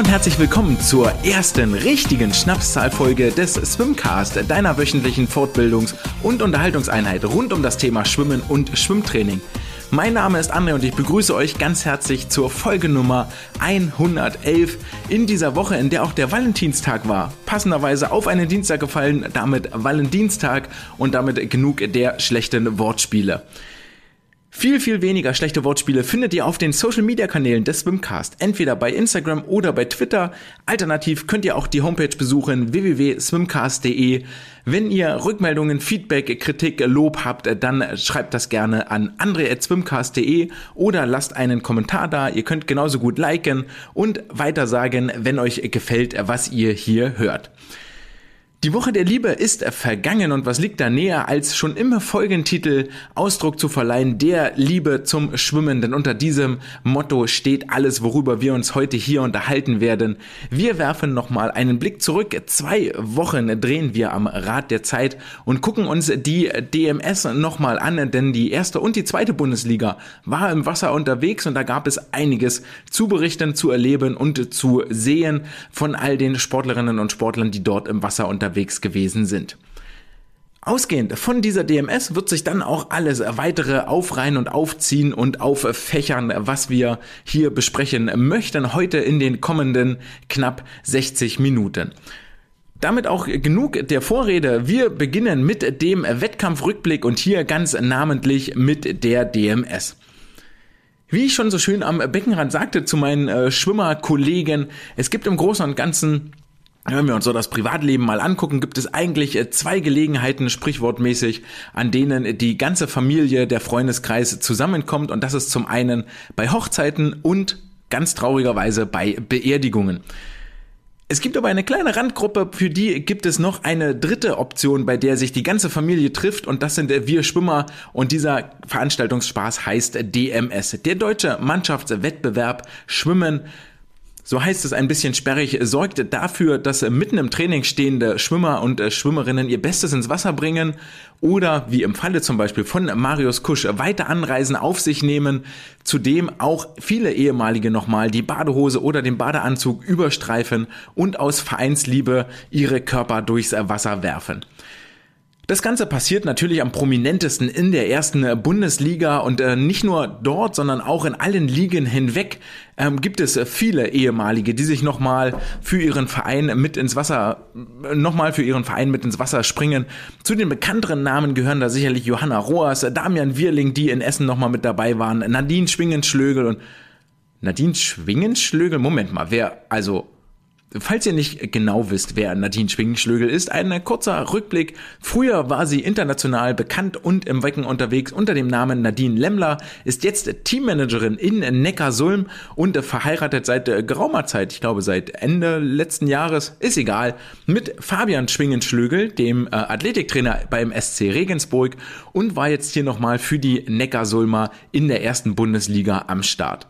und herzlich willkommen zur ersten richtigen Schnapszahlfolge des Swimcast, deiner wöchentlichen Fortbildungs- und Unterhaltungseinheit rund um das Thema Schwimmen und Schwimmtraining. Mein Name ist André und ich begrüße euch ganz herzlich zur Folge Nummer 111 in dieser Woche, in der auch der Valentinstag war. Passenderweise auf einen Dienstag gefallen, damit Valentinstag und damit genug der schlechten Wortspiele. Viel, viel weniger schlechte Wortspiele findet ihr auf den Social Media Kanälen des Swimcast. Entweder bei Instagram oder bei Twitter. Alternativ könnt ihr auch die Homepage besuchen www.swimcast.de. Wenn ihr Rückmeldungen, Feedback, Kritik, Lob habt, dann schreibt das gerne an andre.swimcast.de oder lasst einen Kommentar da. Ihr könnt genauso gut liken und weitersagen, wenn euch gefällt, was ihr hier hört. Die Woche der Liebe ist vergangen und was liegt da näher, als schon im Folgentitel Ausdruck zu verleihen, der Liebe zum Schwimmen. Denn unter diesem Motto steht alles, worüber wir uns heute hier unterhalten werden. Wir werfen nochmal einen Blick zurück. Zwei Wochen drehen wir am Rad der Zeit und gucken uns die DMS nochmal an, denn die erste und die zweite Bundesliga war im Wasser unterwegs und da gab es einiges zu berichten, zu erleben und zu sehen von all den Sportlerinnen und Sportlern, die dort im Wasser unterwegs unterwegs gewesen sind. Ausgehend von dieser DMS wird sich dann auch alles weitere aufreihen und aufziehen und auffächern, was wir hier besprechen möchten heute in den kommenden knapp 60 Minuten. Damit auch genug der Vorrede. Wir beginnen mit dem Wettkampfrückblick und hier ganz namentlich mit der DMS. Wie ich schon so schön am Beckenrand sagte zu meinen äh, Schwimmerkollegen, es gibt im Großen und Ganzen wenn wir uns so das Privatleben mal angucken, gibt es eigentlich äh, zwei Gelegenheiten, sprichwortmäßig, an denen die ganze Familie, der Freundeskreis zusammenkommt. Und das ist zum einen bei Hochzeiten und ganz traurigerweise bei Beerdigungen. Es gibt aber eine kleine Randgruppe, für die gibt es noch eine dritte Option, bei der sich die ganze Familie trifft und das sind wir Schwimmer und dieser Veranstaltungsspaß heißt DMS, der deutsche Mannschaftswettbewerb Schwimmen so heißt es ein bisschen sperrig, sorgt dafür, dass mitten im Training stehende Schwimmer und äh, Schwimmerinnen ihr Bestes ins Wasser bringen oder wie im Falle zum Beispiel von Marius Kusch weiter anreisen auf sich nehmen, zudem auch viele ehemalige nochmal die Badehose oder den Badeanzug überstreifen und aus Vereinsliebe ihre Körper durchs Wasser werfen. Das Ganze passiert natürlich am prominentesten in der ersten Bundesliga und äh, nicht nur dort, sondern auch in allen Ligen hinweg ähm, gibt es viele ehemalige, die sich nochmal für ihren Verein mit ins Wasser, nochmal für ihren Verein mit ins Wasser springen. Zu den bekannteren Namen gehören da sicherlich Johanna Roas, Damian Wirling, die in Essen nochmal mit dabei waren, Nadine Schwingenschlögel und Nadine Schwingenschlögel? Moment mal, wer, also Falls ihr nicht genau wisst, wer Nadine Schwingenschlögel ist, ein kurzer Rückblick. Früher war sie international bekannt und im Wecken unterwegs unter dem Namen Nadine Lemmler, ist jetzt Teammanagerin in Neckarsulm und verheiratet seit geraumer Zeit, ich glaube seit Ende letzten Jahres, ist egal, mit Fabian Schwingenschlögel, dem äh, Athletiktrainer beim SC Regensburg und war jetzt hier nochmal für die Neckarsulmer in der ersten Bundesliga am Start.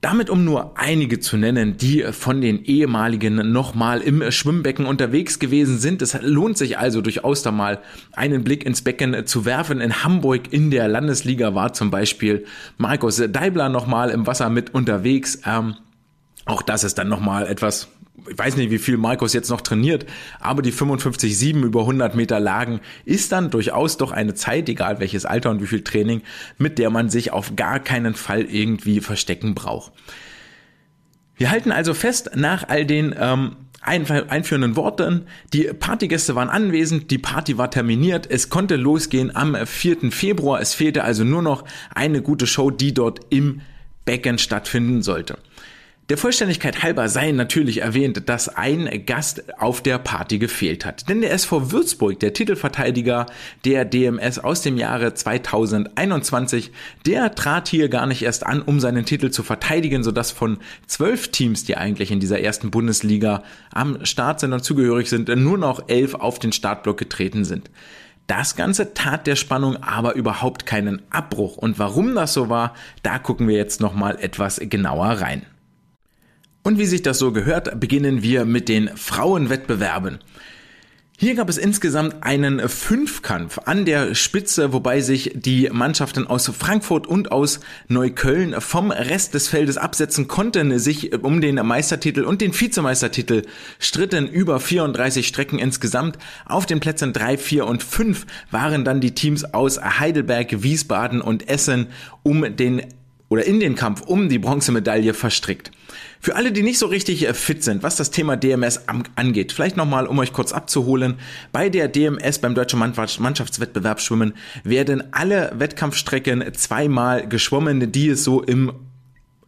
Damit um nur einige zu nennen, die von den ehemaligen nochmal im Schwimmbecken unterwegs gewesen sind. Es lohnt sich also durchaus da mal einen Blick ins Becken zu werfen. In Hamburg in der Landesliga war zum Beispiel Markus Deibler nochmal im Wasser mit unterwegs. Ähm, auch das ist dann nochmal etwas ich weiß nicht, wie viel Markus jetzt noch trainiert, aber die 55,7 über 100 Meter Lagen ist dann durchaus doch eine Zeit, egal welches Alter und wie viel Training, mit der man sich auf gar keinen Fall irgendwie verstecken braucht. Wir halten also fest, nach all den ähm, einführenden Worten, die Partygäste waren anwesend, die Party war terminiert, es konnte losgehen am 4. Februar, es fehlte also nur noch eine gute Show, die dort im Becken stattfinden sollte. Der Vollständigkeit halber sei natürlich erwähnt, dass ein Gast auf der Party gefehlt hat. Denn der SV Würzburg, der Titelverteidiger der DMS aus dem Jahre 2021, der trat hier gar nicht erst an, um seinen Titel zu verteidigen, sodass von zwölf Teams, die eigentlich in dieser ersten Bundesliga am Start sind und zugehörig sind, nur noch elf auf den Startblock getreten sind. Das Ganze tat der Spannung aber überhaupt keinen Abbruch. Und warum das so war, da gucken wir jetzt nochmal etwas genauer rein. Und wie sich das so gehört, beginnen wir mit den Frauenwettbewerben. Hier gab es insgesamt einen Fünfkampf an der Spitze, wobei sich die Mannschaften aus Frankfurt und aus Neukölln vom Rest des Feldes absetzen konnten, sich um den Meistertitel und den Vizemeistertitel stritten über 34 Strecken insgesamt. Auf den Plätzen 3, 4 und 5 waren dann die Teams aus Heidelberg, Wiesbaden und Essen um den oder in den Kampf um die Bronzemedaille verstrickt. Für alle, die nicht so richtig äh, fit sind, was das Thema DMS angeht, vielleicht nochmal, um euch kurz abzuholen. Bei der DMS beim Deutschen Mannschaftswettbewerb Schwimmen werden alle Wettkampfstrecken zweimal geschwommen, die es so im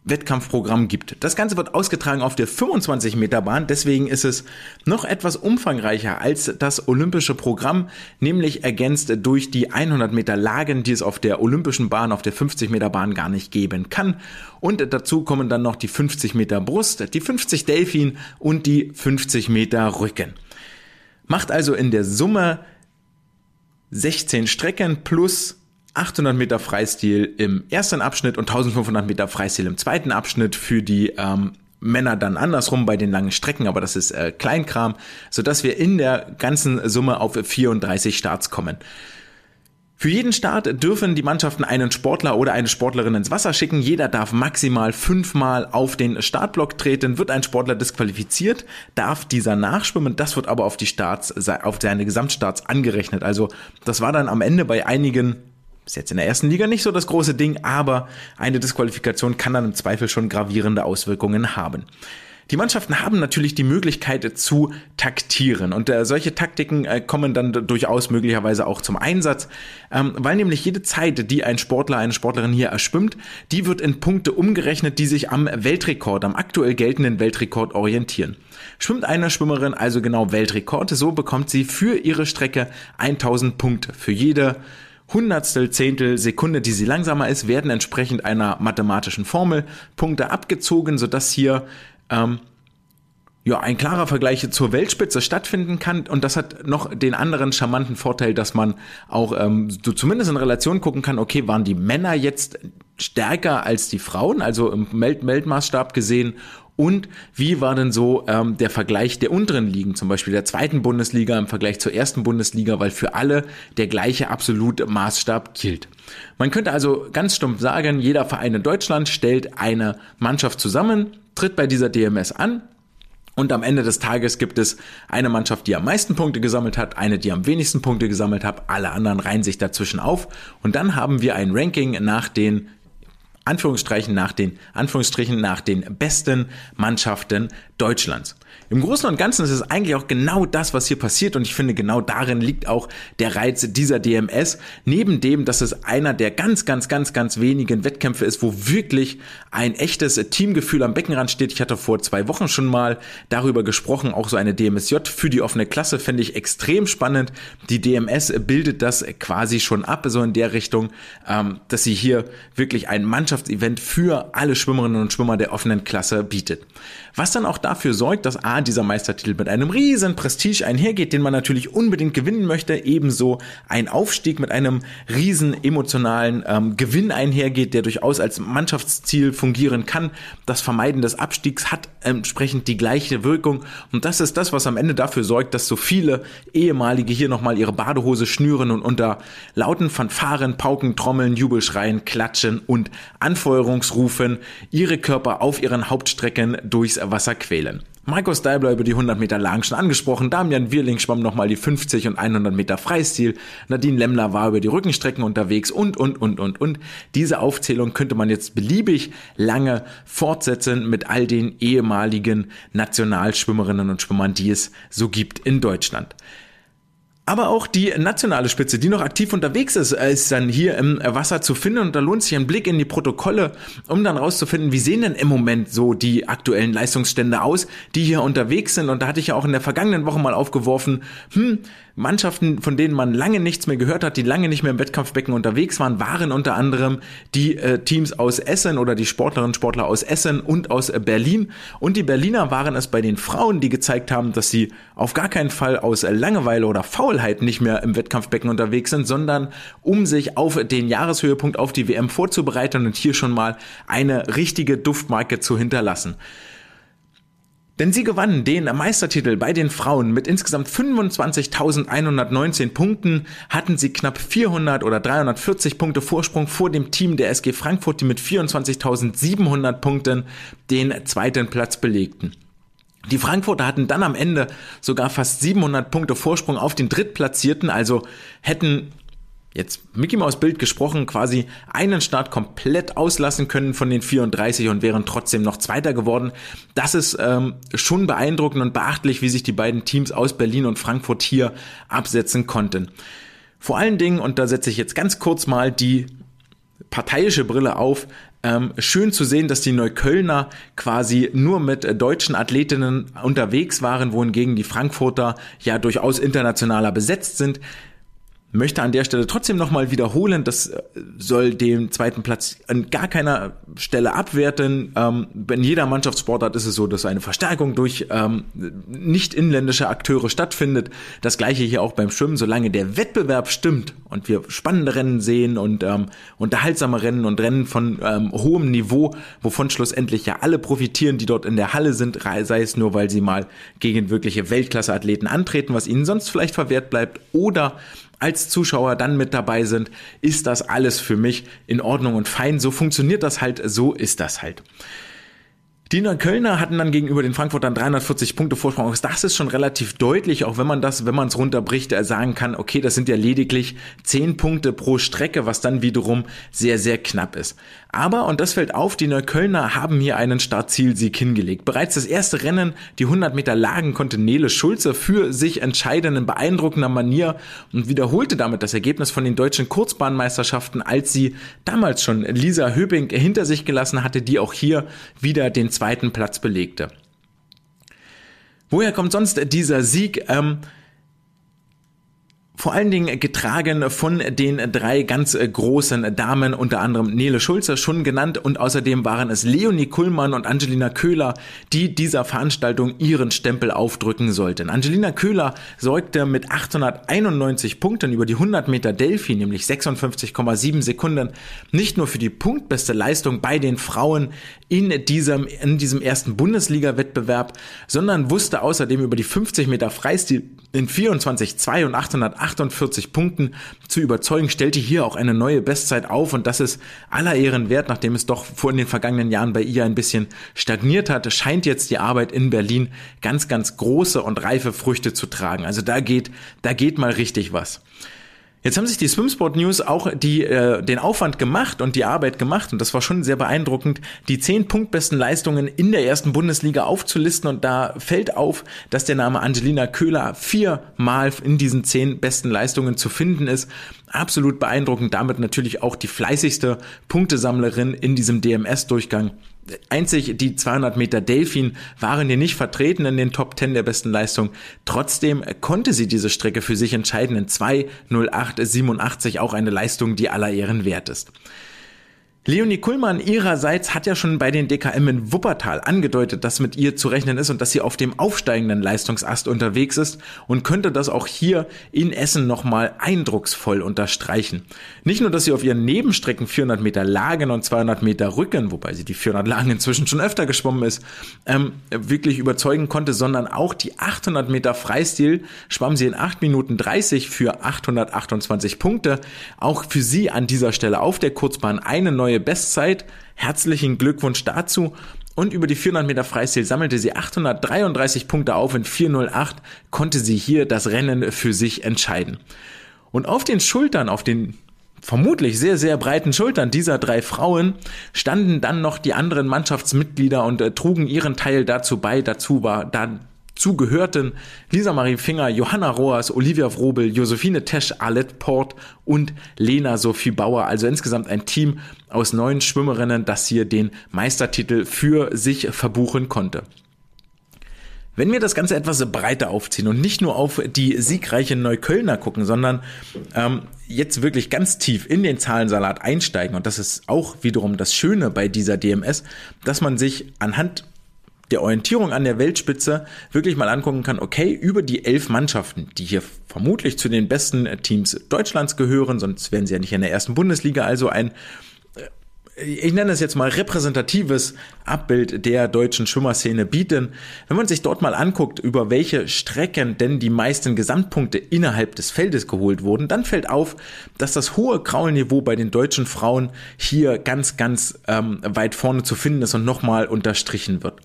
Wettkampfprogramm gibt. Das Ganze wird ausgetragen auf der 25 Meter Bahn, deswegen ist es noch etwas umfangreicher als das olympische Programm, nämlich ergänzt durch die 100 Meter Lagen, die es auf der olympischen Bahn, auf der 50 Meter Bahn gar nicht geben kann. Und dazu kommen dann noch die 50 Meter Brust, die 50 Delfin und die 50 Meter Rücken. Macht also in der Summe 16 Strecken plus 800 Meter Freistil im ersten Abschnitt und 1500 Meter Freistil im zweiten Abschnitt für die ähm, Männer dann andersrum bei den langen Strecken, aber das ist äh, Kleinkram, sodass wir in der ganzen Summe auf 34 Starts kommen. Für jeden Start dürfen die Mannschaften einen Sportler oder eine Sportlerin ins Wasser schicken. Jeder darf maximal fünfmal auf den Startblock treten. Wird ein Sportler disqualifiziert, darf dieser nachschwimmen. Das wird aber auf die Starts, auf seine Gesamtstarts angerechnet. Also das war dann am Ende bei einigen ist jetzt in der ersten Liga nicht so das große Ding, aber eine Disqualifikation kann dann im Zweifel schon gravierende Auswirkungen haben. Die Mannschaften haben natürlich die Möglichkeit zu taktieren und äh, solche Taktiken äh, kommen dann durchaus möglicherweise auch zum Einsatz, ähm, weil nämlich jede Zeit, die ein Sportler, eine Sportlerin hier erschwimmt, die wird in Punkte umgerechnet, die sich am Weltrekord, am aktuell geltenden Weltrekord orientieren. Schwimmt eine Schwimmerin also genau Weltrekord, so bekommt sie für ihre Strecke 1000 Punkte. Für jede Hundertstel, Zehntel Sekunde, die sie langsamer ist, werden entsprechend einer mathematischen Formel Punkte abgezogen, sodass hier ähm, ja, ein klarer Vergleich zur Weltspitze stattfinden kann. Und das hat noch den anderen charmanten Vorteil, dass man auch ähm, so zumindest in Relation gucken kann, okay, waren die Männer jetzt stärker als die Frauen, also im Weltmaßstab gesehen, und wie war denn so ähm, der Vergleich der unteren Ligen, zum Beispiel der zweiten Bundesliga im Vergleich zur ersten Bundesliga, weil für alle der gleiche absolute Maßstab gilt. Man könnte also ganz stumpf sagen, jeder Verein in Deutschland stellt eine Mannschaft zusammen, tritt bei dieser DMS an, und am Ende des Tages gibt es eine Mannschaft, die am meisten Punkte gesammelt hat, eine, die am wenigsten Punkte gesammelt hat, alle anderen reihen sich dazwischen auf. Und dann haben wir ein Ranking nach den Anführungsstrichen nach den, Anführungsstrichen nach den besten Mannschaften Deutschlands. Im Großen und Ganzen ist es eigentlich auch genau das, was hier passiert und ich finde, genau darin liegt auch der Reiz dieser DMS. Neben dem, dass es einer der ganz, ganz, ganz, ganz wenigen Wettkämpfe ist, wo wirklich ein echtes Teamgefühl am Beckenrand steht. Ich hatte vor zwei Wochen schon mal darüber gesprochen, auch so eine DMSJ für die offene Klasse fände ich extrem spannend. Die DMS bildet das quasi schon ab, so in der Richtung, ähm, dass sie hier wirklich ein Mannschaftsevent für alle Schwimmerinnen und Schwimmer der offenen Klasse bietet. Was dann auch dafür sorgt, dass A, dieser Meistertitel mit einem riesen Prestige einhergeht, den man natürlich unbedingt gewinnen möchte, ebenso ein Aufstieg mit einem riesen emotionalen ähm, Gewinn einhergeht, der durchaus als Mannschaftsziel fungieren kann. Das Vermeiden des Abstiegs hat entsprechend die gleiche Wirkung und das ist das, was am Ende dafür sorgt, dass so viele ehemalige hier nochmal ihre Badehose schnüren und unter lauten Fanfaren, Pauken, Trommeln, Jubelschreien, Klatschen und Anfeuerungsrufen ihre Körper auf ihren Hauptstrecken durchs Wasser quälen. Markus Deibler über die 100 Meter Lagen schon angesprochen, Damian Wirling schwamm nochmal die 50 und 100 Meter Freistil, Nadine Lemmler war über die Rückenstrecken unterwegs und, und, und, und, und. Diese Aufzählung könnte man jetzt beliebig lange fortsetzen mit all den ehemaligen Nationalschwimmerinnen und Schwimmern, die es so gibt in Deutschland. Aber auch die nationale Spitze, die noch aktiv unterwegs ist, ist dann hier im Wasser zu finden und da lohnt sich ein Blick in die Protokolle, um dann rauszufinden, wie sehen denn im Moment so die aktuellen Leistungsstände aus, die hier unterwegs sind. Und da hatte ich ja auch in der vergangenen Woche mal aufgeworfen, hm, Mannschaften, von denen man lange nichts mehr gehört hat, die lange nicht mehr im Wettkampfbecken unterwegs waren, waren unter anderem die äh, Teams aus Essen oder die Sportlerinnen und Sportler aus Essen und aus äh, Berlin. Und die Berliner waren es bei den Frauen, die gezeigt haben, dass sie auf gar keinen Fall aus äh, Langeweile oder Faulheit nicht mehr im Wettkampfbecken unterwegs sind, sondern um sich auf den Jahreshöhepunkt auf die WM vorzubereiten und hier schon mal eine richtige Duftmarke zu hinterlassen. Denn sie gewannen den Meistertitel bei den Frauen mit insgesamt 25.119 Punkten, hatten sie knapp 400 oder 340 Punkte Vorsprung vor dem Team der SG Frankfurt, die mit 24.700 Punkten den zweiten Platz belegten. Die Frankfurter hatten dann am Ende sogar fast 700 Punkte Vorsprung auf den Drittplatzierten, also hätten jetzt Mickey Maus Bild gesprochen, quasi einen Start komplett auslassen können von den 34 und wären trotzdem noch Zweiter geworden. Das ist ähm, schon beeindruckend und beachtlich, wie sich die beiden Teams aus Berlin und Frankfurt hier absetzen konnten. Vor allen Dingen, und da setze ich jetzt ganz kurz mal die parteiische Brille auf, ähm, schön zu sehen, dass die Neuköllner quasi nur mit äh, deutschen Athletinnen unterwegs waren, wohingegen die Frankfurter ja durchaus internationaler besetzt sind möchte an der Stelle trotzdem nochmal wiederholen, das äh, soll den zweiten Platz an gar keiner Stelle abwerten. Ähm, in jeder Mannschaftssportart ist es so, dass eine Verstärkung durch ähm, nicht inländische Akteure stattfindet. Das gleiche hier auch beim Schwimmen. Solange der Wettbewerb stimmt und wir spannende Rennen sehen und ähm, unterhaltsame Rennen und Rennen von ähm, hohem Niveau, wovon schlussendlich ja alle profitieren, die dort in der Halle sind, sei es nur, weil sie mal gegen wirkliche Weltklasse-Athleten antreten, was ihnen sonst vielleicht verwehrt bleibt, oder als Zuschauer dann mit dabei sind, ist das alles für mich in Ordnung und fein. So funktioniert das halt, so ist das halt. Die Neuköllner hatten dann gegenüber den Frankfurtern 340 Punkte Vorsprung. Das ist schon relativ deutlich, auch wenn man das, wenn man es runterbricht, äh, sagen kann, okay, das sind ja lediglich 10 Punkte pro Strecke, was dann wiederum sehr, sehr knapp ist. Aber, und das fällt auf, die Neuköllner haben hier einen Startzielsieg hingelegt. Bereits das erste Rennen, die 100 Meter Lagen, konnte Nele Schulze für sich entscheiden in beeindruckender Manier und wiederholte damit das Ergebnis von den deutschen Kurzbahnmeisterschaften, als sie damals schon Lisa Höbing hinter sich gelassen hatte, die auch hier wieder den zweiten Platz belegte. Woher kommt sonst dieser Sieg? Ähm, vor allen Dingen getragen von den drei ganz äh, großen Damen, unter anderem Nele Schulze schon genannt und außerdem waren es Leonie Kuhlmann und Angelina Köhler, die dieser Veranstaltung ihren Stempel aufdrücken sollten. Angelina Köhler sorgte mit 891 Punkten über die 100 Meter Delphi, nämlich 56,7 Sekunden, nicht nur für die punktbeste Leistung bei den Frauen in diesem, in diesem ersten Bundesliga-Wettbewerb, sondern wusste außerdem über die 50 Meter Freistil in 24,2 und 848 Punkten zu überzeugen, stellte hier auch eine neue Bestzeit auf und das ist aller Ehren wert, nachdem es doch vor in den vergangenen Jahren bei ihr ein bisschen stagniert hatte, scheint jetzt die Arbeit in Berlin ganz, ganz große und reife Früchte zu tragen. Also da geht, da geht mal richtig was. Jetzt haben sich die Swimsport News auch die, äh, den Aufwand gemacht und die Arbeit gemacht und das war schon sehr beeindruckend, die zehn punktbesten Leistungen in der ersten Bundesliga aufzulisten und da fällt auf, dass der Name Angelina Köhler viermal in diesen zehn besten Leistungen zu finden ist. Absolut beeindruckend, damit natürlich auch die fleißigste Punktesammlerin in diesem DMS-Durchgang. Einzig die 200 Meter Delfin waren hier nicht vertreten in den Top 10 der besten Leistung. Trotzdem konnte sie diese Strecke für sich entscheiden in 2.08.87, auch eine Leistung, die aller Ehren wert ist. Leonie Kuhlmann ihrerseits hat ja schon bei den DKM in Wuppertal angedeutet, dass mit ihr zu rechnen ist und dass sie auf dem aufsteigenden Leistungsast unterwegs ist und könnte das auch hier in Essen nochmal eindrucksvoll unterstreichen. Nicht nur, dass sie auf ihren Nebenstrecken 400 Meter Lagen und 200 Meter Rücken, wobei sie die 400 Lagen inzwischen schon öfter geschwommen ist, ähm, wirklich überzeugen konnte, sondern auch die 800 Meter Freistil schwamm sie in 8 Minuten 30 für 828 Punkte. Auch für sie an dieser Stelle auf der Kurzbahn eine neue neue Bestzeit. Herzlichen Glückwunsch dazu. Und über die 400 Meter Freistil sammelte sie 833 Punkte auf. In 408 konnte sie hier das Rennen für sich entscheiden. Und auf den Schultern, auf den vermutlich sehr, sehr breiten Schultern dieser drei Frauen standen dann noch die anderen Mannschaftsmitglieder und äh, trugen ihren Teil dazu bei. Dazu war dann zugehörten Lisa Marie Finger, Johanna Roas, Olivia Vrobel, Josephine Tesch, Alet Port und Lena Sophie Bauer. Also insgesamt ein Team aus neun Schwimmerinnen, das hier den Meistertitel für sich verbuchen konnte. Wenn wir das Ganze etwas breiter aufziehen und nicht nur auf die siegreiche Neuköllner gucken, sondern ähm, jetzt wirklich ganz tief in den Zahlensalat einsteigen, und das ist auch wiederum das Schöne bei dieser DMS, dass man sich anhand der Orientierung an der Weltspitze wirklich mal angucken kann, okay, über die elf Mannschaften, die hier vermutlich zu den besten Teams Deutschlands gehören, sonst wären sie ja nicht in der ersten Bundesliga, also ein ich nenne es jetzt mal repräsentatives Abbild der deutschen Schwimmerszene bieten. Wenn man sich dort mal anguckt, über welche Strecken denn die meisten Gesamtpunkte innerhalb des Feldes geholt wurden, dann fällt auf, dass das hohe Kraulniveau bei den deutschen Frauen hier ganz, ganz ähm, weit vorne zu finden ist und nochmal unterstrichen wird.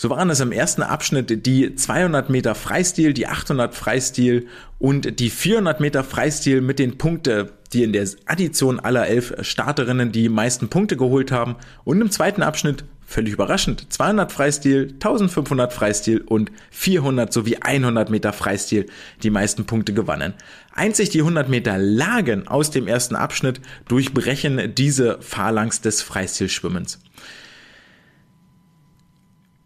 So waren es im ersten Abschnitt die 200 Meter Freistil, die 800 Freistil und die 400 Meter Freistil mit den Punkten, die in der Addition aller elf Starterinnen die meisten Punkte geholt haben. Und im zweiten Abschnitt völlig überraschend. 200 Freistil, 1500 Freistil und 400 sowie 100 Meter Freistil die meisten Punkte gewannen. Einzig die 100 Meter Lagen aus dem ersten Abschnitt durchbrechen diese Phalanx des Freistilschwimmens.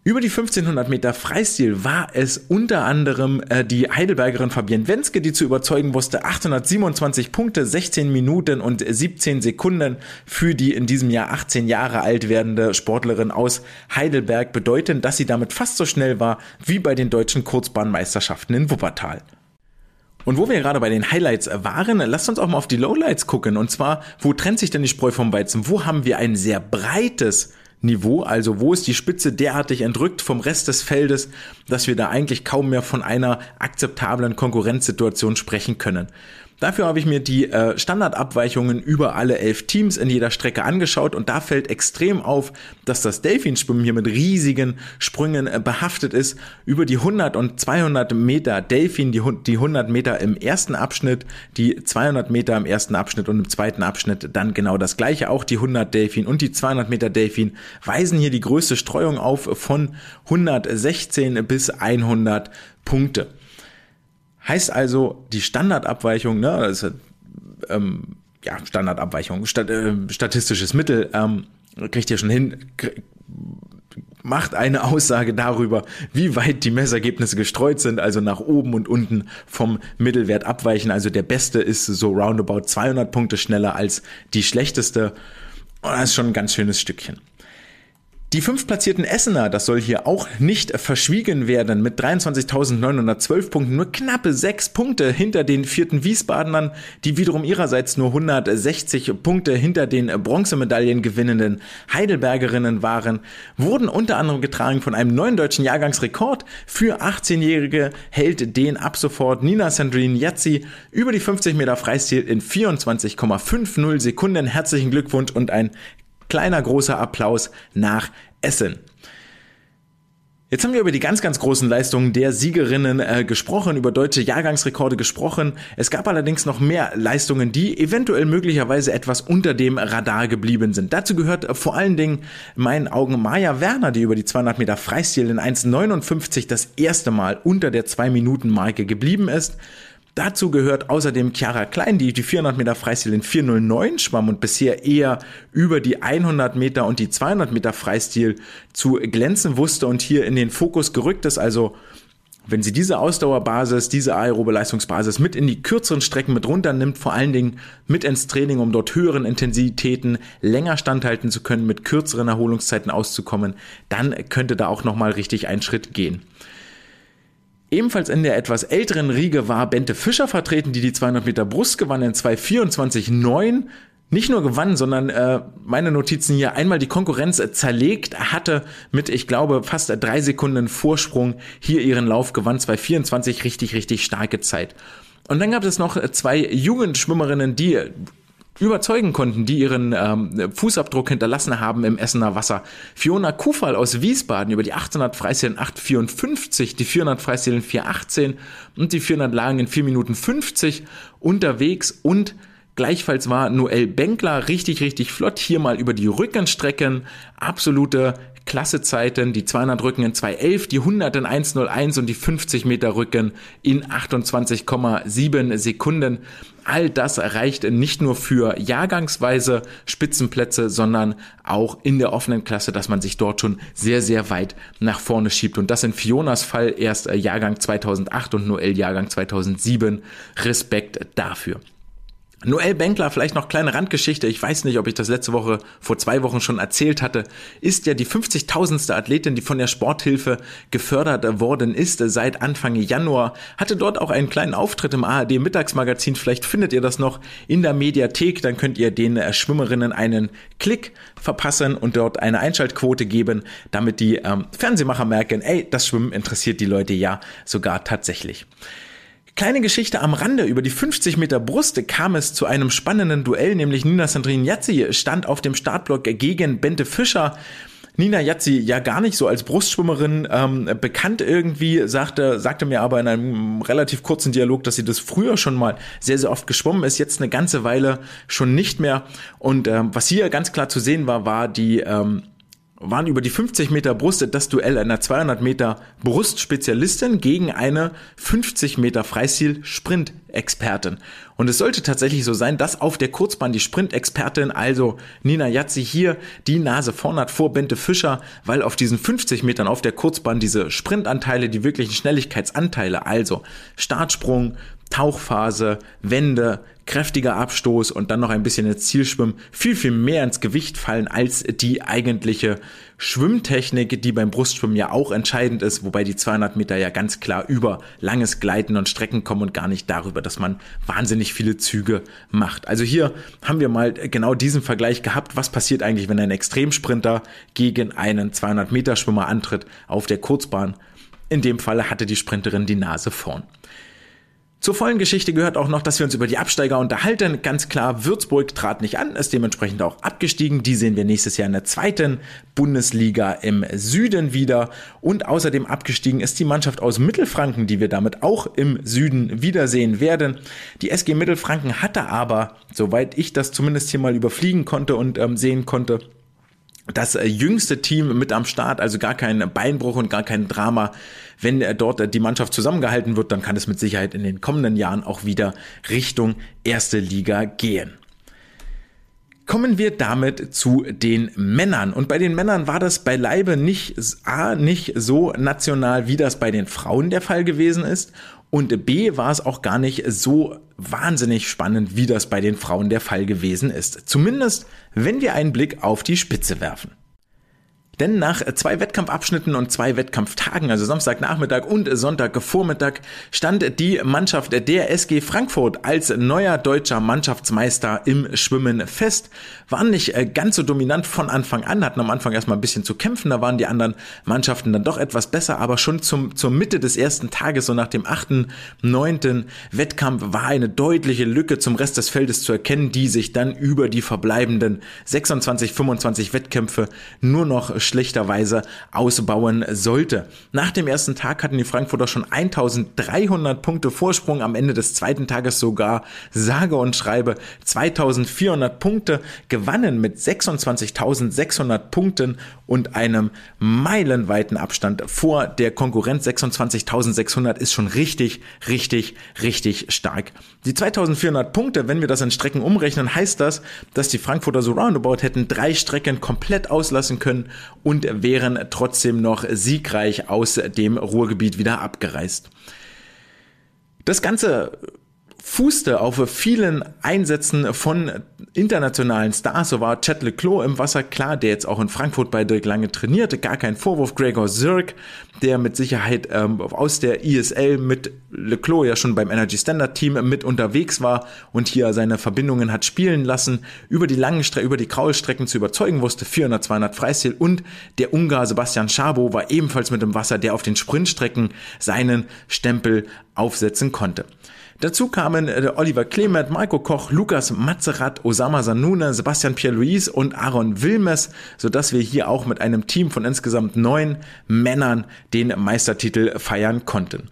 Über die 1500 Meter Freistil war es unter anderem äh, die Heidelbergerin Fabienne Wenske, die zu überzeugen wusste. 827 Punkte, 16 Minuten und 17 Sekunden für die in diesem Jahr 18 Jahre alt werdende Sportlerin aus Heidelberg bedeuten, dass sie damit fast so schnell war wie bei den deutschen Kurzbahnmeisterschaften in Wuppertal. Und wo wir gerade bei den Highlights waren, lasst uns auch mal auf die Lowlights gucken. Und zwar, wo trennt sich denn die Spreu vom Weizen? Wo haben wir ein sehr breites Niveau, also wo ist die Spitze derartig entrückt vom Rest des Feldes, dass wir da eigentlich kaum mehr von einer akzeptablen Konkurrenzsituation sprechen können. Dafür habe ich mir die äh, Standardabweichungen über alle elf Teams in jeder Strecke angeschaut und da fällt extrem auf, dass das Delfinschwimmen hier mit riesigen Sprüngen äh, behaftet ist. Über die 100 und 200 Meter Delfin, die, die 100 Meter im ersten Abschnitt, die 200 Meter im ersten Abschnitt und im zweiten Abschnitt dann genau das gleiche. Auch die 100 Delfin und die 200 Meter Delfin weisen hier die größte Streuung auf von 116 bis 100 Punkte. Heißt also, die Standardabweichung, ne, ist, ähm, ja, Standardabweichung, stat, äh, statistisches Mittel, ähm, kriegt ihr schon hin, macht eine Aussage darüber, wie weit die Messergebnisse gestreut sind, also nach oben und unten vom Mittelwert abweichen. Also der beste ist so roundabout 200 Punkte schneller als die schlechteste. Und das ist schon ein ganz schönes Stückchen. Die fünf platzierten Essener, das soll hier auch nicht verschwiegen werden, mit 23.912 Punkten, nur knappe sechs Punkte hinter den vierten Wiesbadenern, die wiederum ihrerseits nur 160 Punkte hinter den Bronzemedaillen gewinnenden Heidelbergerinnen waren, wurden unter anderem getragen von einem neuen deutschen Jahrgangsrekord. Für 18-Jährige hält den ab sofort Nina Sandrine Yazzi über die 50 Meter Freistil in 24,50 Sekunden. Herzlichen Glückwunsch und ein kleiner großer Applaus nach Essen. Jetzt haben wir über die ganz, ganz großen Leistungen der Siegerinnen äh, gesprochen, über deutsche Jahrgangsrekorde gesprochen. Es gab allerdings noch mehr Leistungen, die eventuell möglicherweise etwas unter dem Radar geblieben sind. Dazu gehört äh, vor allen Dingen in meinen Augen Maja Werner, die über die 200 Meter Freistil in 1,59 das erste Mal unter der 2-Minuten-Marke geblieben ist. Dazu gehört außerdem Chiara Klein, die die 400 Meter Freistil in 409 schwamm und bisher eher über die 100 Meter und die 200 Meter Freistil zu glänzen wusste und hier in den Fokus gerückt ist. Also wenn sie diese Ausdauerbasis, diese aerobe Leistungsbasis mit in die kürzeren Strecken mit runternimmt, vor allen Dingen mit ins Training, um dort höheren Intensitäten länger standhalten zu können, mit kürzeren Erholungszeiten auszukommen, dann könnte da auch nochmal richtig ein Schritt gehen. Ebenfalls in der etwas älteren Riege war Bente Fischer vertreten, die die 200 Meter Brust gewann in 2,24,9 nicht nur gewann, sondern äh, meine Notizen hier einmal die Konkurrenz zerlegt hatte mit, ich glaube, fast drei Sekunden Vorsprung hier ihren Lauf gewann, 2,24, richtig, richtig starke Zeit. Und dann gab es noch zwei Jugendschwimmerinnen, die überzeugen konnten, die ihren ähm, Fußabdruck hinterlassen haben im Essener Wasser. Fiona Kufall aus Wiesbaden über die 800 Freistil in 8,54, die 400 Freistil in 4,18 und die 400 Lagen in 4 Minuten 50 unterwegs und Gleichfalls war Noel Benkler richtig, richtig flott hier mal über die Rückenstrecken. Absolute Klassezeiten, die 200 Rücken in 2.11, die 100 in 1.01 und die 50 Meter Rücken in 28,7 Sekunden. All das reicht nicht nur für jahrgangsweise Spitzenplätze, sondern auch in der offenen Klasse, dass man sich dort schon sehr, sehr weit nach vorne schiebt. Und das in Fionas Fall erst Jahrgang 2008 und Noel Jahrgang 2007. Respekt dafür. Noel Benkler, vielleicht noch kleine Randgeschichte, ich weiß nicht, ob ich das letzte Woche, vor zwei Wochen schon erzählt hatte, ist ja die 50.000. Athletin, die von der Sporthilfe gefördert worden ist seit Anfang Januar, hatte dort auch einen kleinen Auftritt im ARD Mittagsmagazin, vielleicht findet ihr das noch in der Mediathek, dann könnt ihr den äh, Schwimmerinnen einen Klick verpassen und dort eine Einschaltquote geben, damit die ähm, Fernsehmacher merken, ey, das Schwimmen interessiert die Leute ja sogar tatsächlich. Kleine Geschichte am Rande. Über die 50 Meter Brust kam es zu einem spannenden Duell, nämlich Nina Sandrine Jazzi stand auf dem Startblock gegen Bente Fischer. Nina Jazzi ja gar nicht so als Brustschwimmerin ähm, bekannt irgendwie, sagte, sagte mir aber in einem relativ kurzen Dialog, dass sie das früher schon mal sehr, sehr oft geschwommen ist, jetzt eine ganze Weile schon nicht mehr. Und ähm, was hier ganz klar zu sehen war, war die ähm, waren über die 50 Meter Brust das Duell einer 200 Meter Brustspezialistin gegen eine 50 Meter Freistil-Sprint-Expertin. Und es sollte tatsächlich so sein, dass auf der Kurzbahn die Sprint-Expertin, also Nina Jatzi hier, die Nase vorn hat vor Bente Fischer, weil auf diesen 50 Metern auf der Kurzbahn diese Sprintanteile, die wirklichen Schnelligkeitsanteile, also Startsprung, Tauchphase, Wende, kräftiger Abstoß und dann noch ein bisschen ins Zielschwimmen viel, viel mehr ins Gewicht fallen als die eigentliche Schwimmtechnik, die beim Brustschwimmen ja auch entscheidend ist, wobei die 200 Meter ja ganz klar über langes Gleiten und Strecken kommen und gar nicht darüber, dass man wahnsinnig viele Züge macht. Also hier haben wir mal genau diesen Vergleich gehabt. Was passiert eigentlich, wenn ein Extremsprinter gegen einen 200 Meter Schwimmer antritt auf der Kurzbahn? In dem Falle hatte die Sprinterin die Nase vorn. Zur vollen Geschichte gehört auch noch, dass wir uns über die Absteiger unterhalten. Ganz klar, Würzburg trat nicht an, ist dementsprechend auch abgestiegen. Die sehen wir nächstes Jahr in der zweiten Bundesliga im Süden wieder. Und außerdem abgestiegen ist die Mannschaft aus Mittelfranken, die wir damit auch im Süden wiedersehen werden. Die SG Mittelfranken hatte aber, soweit ich das zumindest hier mal überfliegen konnte und ähm, sehen konnte, das äh, jüngste Team mit am Start, also gar kein Beinbruch und gar kein Drama. Wenn äh, dort äh, die Mannschaft zusammengehalten wird, dann kann es mit Sicherheit in den kommenden Jahren auch wieder Richtung erste Liga gehen. Kommen wir damit zu den Männern. Und bei den Männern war das beileibe nicht, A, nicht so national, wie das bei den Frauen der Fall gewesen ist. Und B war es auch gar nicht so wahnsinnig spannend, wie das bei den Frauen der Fall gewesen ist. Zumindest, wenn wir einen Blick auf die Spitze werfen. Denn nach zwei Wettkampfabschnitten und zwei Wettkampftagen, also Samstagnachmittag und Sonntagvormittag, stand die Mannschaft der SG Frankfurt als neuer deutscher Mannschaftsmeister im Schwimmen fest. Waren nicht äh, ganz so dominant von Anfang an, hatten am Anfang erstmal ein bisschen zu kämpfen, da waren die anderen Mannschaften dann doch etwas besser, aber schon zum, zur Mitte des ersten Tages, so nach dem achten, neunten Wettkampf, war eine deutliche Lücke zum Rest des Feldes zu erkennen, die sich dann über die verbleibenden 26, 25 Wettkämpfe nur noch schlechterweise ausbauen sollte. Nach dem ersten Tag hatten die Frankfurter schon 1300 Punkte Vorsprung, am Ende des zweiten Tages sogar sage und schreibe 2400 Punkte, gewannen mit 26.600 Punkten und einem meilenweiten Abstand vor der Konkurrenz. 26.600 ist schon richtig, richtig, richtig stark. Die 2400 Punkte, wenn wir das in Strecken umrechnen, heißt das, dass die Frankfurter so roundabout hätten drei Strecken komplett auslassen können und wären trotzdem noch siegreich aus dem Ruhrgebiet wieder abgereist. Das Ganze fußte auf vielen Einsätzen von internationalen Stars. So war Chad Leclos im Wasser klar, der jetzt auch in Frankfurt bei Dirk Lange trainierte. Gar kein Vorwurf. Gregor Zirk, der mit Sicherheit ähm, aus der ISL mit Leclos ja schon beim Energy Standard Team mit unterwegs war und hier seine Verbindungen hat spielen lassen, über die langen Strecken, über die Kraulstrecken zu überzeugen wusste. 400, 200 Freistil und der Ungar Sebastian Schabo war ebenfalls mit dem Wasser, der auf den Sprintstrecken seinen Stempel aufsetzen konnte. Dazu kamen äh, Oliver Clement, Marco Koch, Lukas Mazerat, Osama Sanuna, Sebastian Pierre-Louis und Aaron Wilmes, sodass wir hier auch mit einem Team von insgesamt neun Männern den Meistertitel feiern konnten.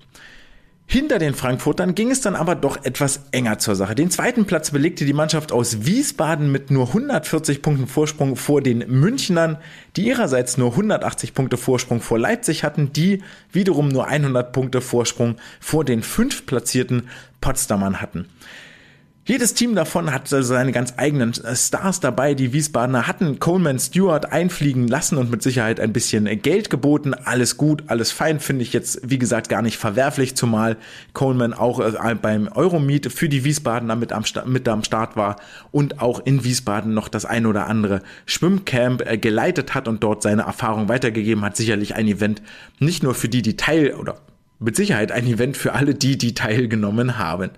Hinter den Frankfurtern ging es dann aber doch etwas enger zur Sache. Den zweiten Platz belegte die Mannschaft aus Wiesbaden mit nur 140 Punkten Vorsprung vor den Münchnern, die ihrerseits nur 180 Punkte Vorsprung vor Leipzig hatten, die wiederum nur 100 Punkte Vorsprung vor den fünf platzierten Potsdamern hatten. Jedes Team davon hat seine ganz eigenen äh, Stars dabei. Die Wiesbadener hatten Coleman Stewart einfliegen lassen und mit Sicherheit ein bisschen Geld geboten. Alles gut, alles fein, finde ich jetzt, wie gesagt, gar nicht verwerflich, zumal Coleman auch äh, beim Euromeet für die Wiesbadener mit am, mit am Start war und auch in Wiesbaden noch das ein oder andere Schwimmcamp äh, geleitet hat und dort seine Erfahrung weitergegeben hat. Sicherlich ein Event nicht nur für die, die teil oder mit Sicherheit ein Event für alle die, die teilgenommen haben.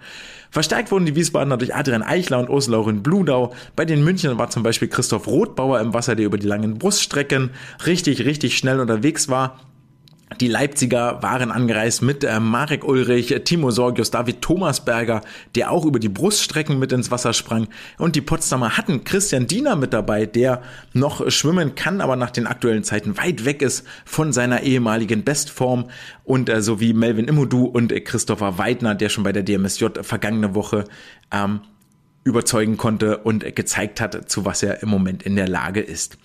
Verstärkt wurden die Wiesbadener durch Adrian Eichler und Ursula Laurin Bludau. Bei den Münchnern war zum Beispiel Christoph Rothbauer im Wasser, der über die langen Bruststrecken richtig, richtig schnell unterwegs war. Die Leipziger waren angereist mit äh, Marek Ulrich, Timo Sorgius, David Thomasberger, der auch über die Bruststrecken mit ins Wasser sprang. Und die Potsdamer hatten Christian Diener mit dabei, der noch schwimmen kann, aber nach den aktuellen Zeiten weit weg ist von seiner ehemaligen Bestform. Und äh, sowie Melvin Immodu und Christopher Weidner, der schon bei der DMSJ vergangene Woche ähm, überzeugen konnte und gezeigt hat, zu was er im Moment in der Lage ist.